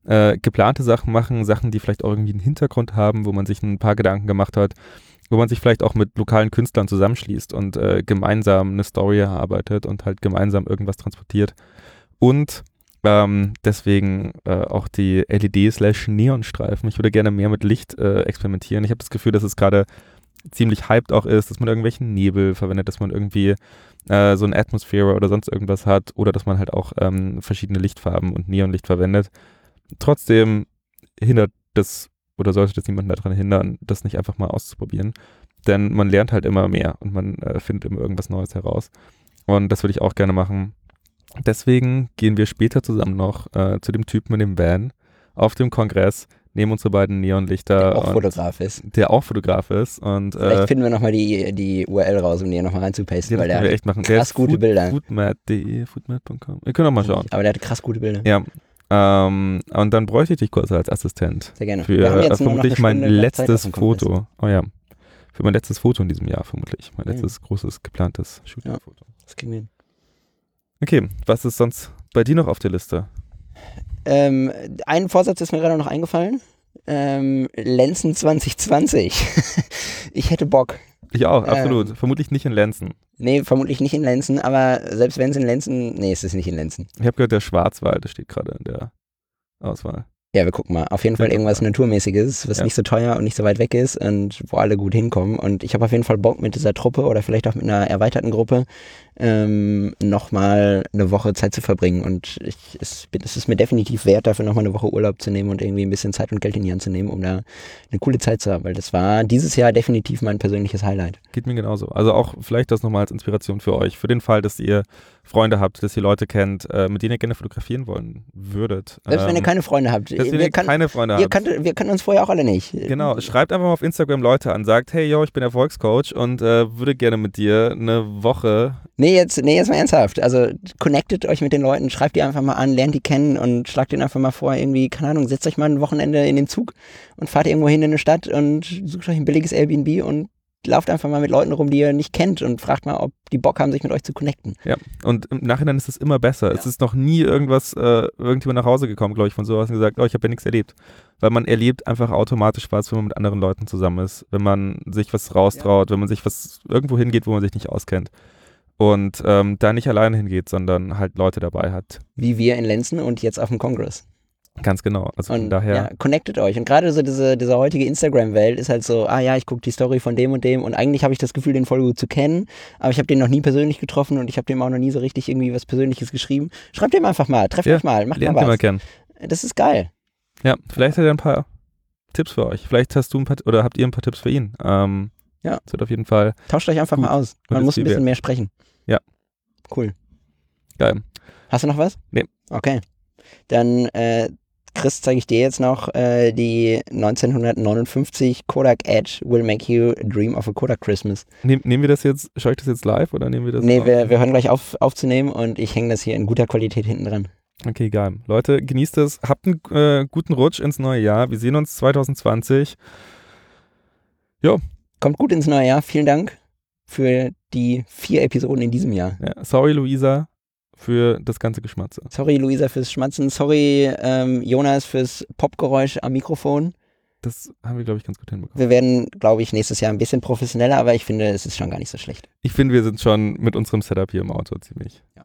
äh, geplante Sachen machen, Sachen, die vielleicht auch irgendwie einen Hintergrund haben, wo man sich ein paar Gedanken gemacht hat, wo man sich vielleicht auch mit lokalen Künstlern zusammenschließt und äh, gemeinsam eine Story erarbeitet und halt gemeinsam irgendwas transportiert. Und ähm, deswegen äh, auch die LED-Slash-Neonstreifen. Ich würde gerne mehr mit Licht äh, experimentieren. Ich habe das Gefühl, dass es gerade ziemlich hyped auch ist, dass man irgendwelchen Nebel verwendet, dass man irgendwie äh, so ein Atmosphere oder sonst irgendwas hat oder dass man halt auch ähm, verschiedene Lichtfarben und Neonlicht verwendet. Trotzdem hindert das oder sollte das niemanden daran hindern, das nicht einfach mal auszuprobieren. Denn man lernt halt immer mehr und man äh, findet immer irgendwas Neues heraus. Und das würde ich auch gerne machen. Deswegen gehen wir später zusammen noch äh, zu dem Typen in dem Van auf dem Kongress, nehmen unsere beiden Neonlichter. Der auch Fotograf ist. Der auch Fotograf ist. Und, Vielleicht äh, finden wir nochmal die, die URL raus, um die nochmal reinzupasten, weil der wir echt machen. krass gute food, Bilder. Foodmat.de, foodmat.com. Wir können auch mal schauen. Aber der hat krass gute Bilder. Ja. Ähm, und dann bräuchte ich dich kurz als Assistent. Sehr gerne. Für äh, vermutlich mein letztes Foto. Oh ja. Für mein letztes Foto in diesem Jahr vermutlich. Mein letztes mhm. großes geplantes Shooting-Foto. Ja, das kriegen wir hin. Okay, was ist sonst bei dir noch auf der Liste? Ähm, ein Vorsatz ist mir gerade noch eingefallen. Ähm, Lenzen 2020. (laughs) ich hätte Bock. Ich auch, Ähm. absolut. Vermutlich nicht in Lenzen. Nee, vermutlich nicht in Lenzen, aber selbst wenn es in Lenzen. Nee, es ist nicht in Lenzen. Ich habe gehört, der Schwarzwald steht gerade in der Auswahl. Ja, wir gucken mal. Auf jeden Fall irgendwas Naturmäßiges, was Ja. nicht so teuer und nicht so weit weg ist und wo alle gut hinkommen. Und ich habe auf jeden Fall Bock mit dieser Truppe oder vielleicht auch mit einer erweiterten Gruppe ähm, nochmal eine Woche Zeit zu verbringen. Und ich, es, es ist mir definitiv wert, dafür nochmal eine Woche Urlaub zu nehmen und irgendwie ein bisschen Zeit und Geld in die Hand zu nehmen, um da eine coole Zeit zu haben. Weil das war dieses Jahr definitiv mein persönliches Highlight. Geht mir genauso. Also auch vielleicht das nochmal als Inspiration für euch. Für den Fall, dass ihr Freunde habt, dass ihr Leute kennt, äh, mit denen ihr gerne fotografieren wollen würdet. Selbst wenn ihr Ähm, keine Freunde habt. dass wir ihr kann, keine Freunde habt. kannte, wir kannten uns vorher auch alle nicht. Genau, schreibt einfach mal auf Instagram Leute an, sagt, hey yo, ich bin Erfolgscoach und äh, würde gerne mit dir eine Woche. Nee, jetzt, nee, jetzt mal ernsthaft. Also connectet euch mit den Leuten, schreibt die einfach mal an, lernt die kennen und schlagt denen einfach mal vor, irgendwie, keine Ahnung, setzt euch mal ein Wochenende in den Zug und fahrt irgendwo hin in eine Stadt und sucht euch ein billiges Airbnb und lauft einfach mal mit Leuten rum, die ihr nicht kennt und fragt mal, ob die Bock haben, sich mit euch zu connecten. Ja, und im Nachhinein ist es immer besser. Es ist noch nie irgendwas, äh, irgendjemand nach Hause gekommen, glaube ich, von sowas und gesagt, oh, ich habe ja nichts erlebt. Weil man erlebt einfach automatisch was, wenn man mit anderen Leuten zusammen ist, wenn man sich was raustraut, wenn man sich was irgendwo hingeht, wo man sich nicht auskennt. Und ähm, da nicht alleine hingeht, sondern halt Leute dabei hat. Wie wir in Lenzen und jetzt auf dem Kongress. Ganz genau. Also von Und daher. ja, connectet euch. Und gerade so diese, diese heutige Instagram-Welt ist halt so, ah ja, ich gucke die Story von dem und dem und eigentlich habe ich das Gefühl, den voll gut zu kennen, aber ich habe den noch nie persönlich getroffen und ich habe dem auch noch nie so richtig irgendwie was Persönliches geschrieben. Schreibt dem einfach mal, trefft Ja, euch mal, macht mal ihr mal was. kennen. Das ist geil. Ja, vielleicht hat er ein paar Tipps für euch. Vielleicht hast du ein paar oder habt ihr ein paar Tipps für ihn. Ähm, Ja. Es wird auf jeden Fall Tauscht euch einfach mal aus. Man muss ein bisschen mehr sprechen. Ja. Cool. geil. Hast du noch was? Nee. Okay. Dann, äh, Chris, zeige ich dir jetzt noch äh, die 1959 Kodak Edge Will Make You Dream of a Kodak Christmas. Nehm, nehmen wir das jetzt, schaue ich das jetzt live oder nehmen wir das? Nee, wir, wir hören gleich auf aufzunehmen und ich hänge das hier in guter Qualität hinten dran. Okay, geil. Leute, genießt es. Habt einen äh, guten Rutsch ins neue Jahr. Wir sehen uns 2020. Kommt gut ins neue Jahr. Vielen Dank für die vier Episoden in diesem Jahr. Ja, sorry, Luisa, für das ganze Geschmatze. Sorry, Luisa, fürs Schmatzen. Sorry, ähm, Jonas, fürs Popgeräusch am Mikrofon. Das haben wir, glaube ich, ganz gut hinbekommen. Wir werden, glaube ich, nächstes Jahr ein bisschen professioneller, aber ich finde, es ist schon gar nicht so schlecht. Ich finde, wir sind schon mit unserem Setup hier im Auto ziemlich. Ja.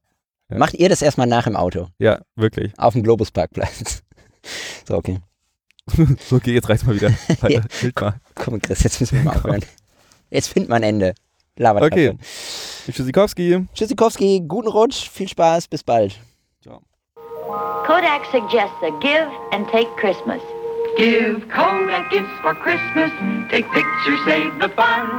Macht ihr das erstmal nach im Auto, Ja, wirklich. auf dem Globusparkplatz. (laughs) so, okay. so, (laughs) okay, jetzt reicht's mal wieder. (laughs) Weiter, Bild mal. Komm, Chris, jetzt müssen wir mal aufhören. Jetzt findet man ein Ende. Labert Okay. Tschüssikowski. Tschüssikowski, guten Rutsch, viel Spaß, bis bald. Kodak suggests a give and take Christmas. Give Kodak gifts for Christmas. Take pictures, save the fun,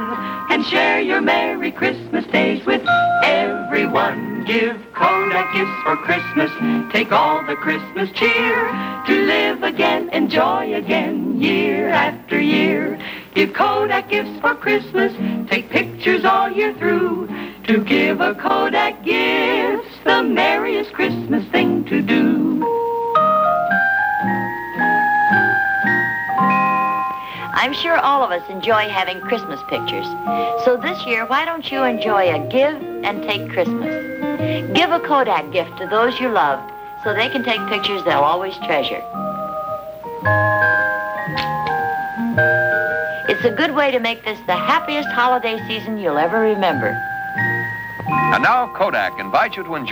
and share your Merry Christmas days with everyone. Give Kodak gifts for Christmas. Take all the Christmas cheer to live again, enjoy again, year after year. Give Kodak gifts for Christmas. Take pictures all year through. To give a Kodak gift's the merriest Christmas thing to do. I'm sure all of us enjoy having Christmas pictures. So this year, why don't you enjoy a give and take Christmas? Give a Kodak gift to those you love so they can take pictures they'll always treasure. It's a good way to make this the happiest holiday season you'll ever remember. And now Kodak invites you to enjoy.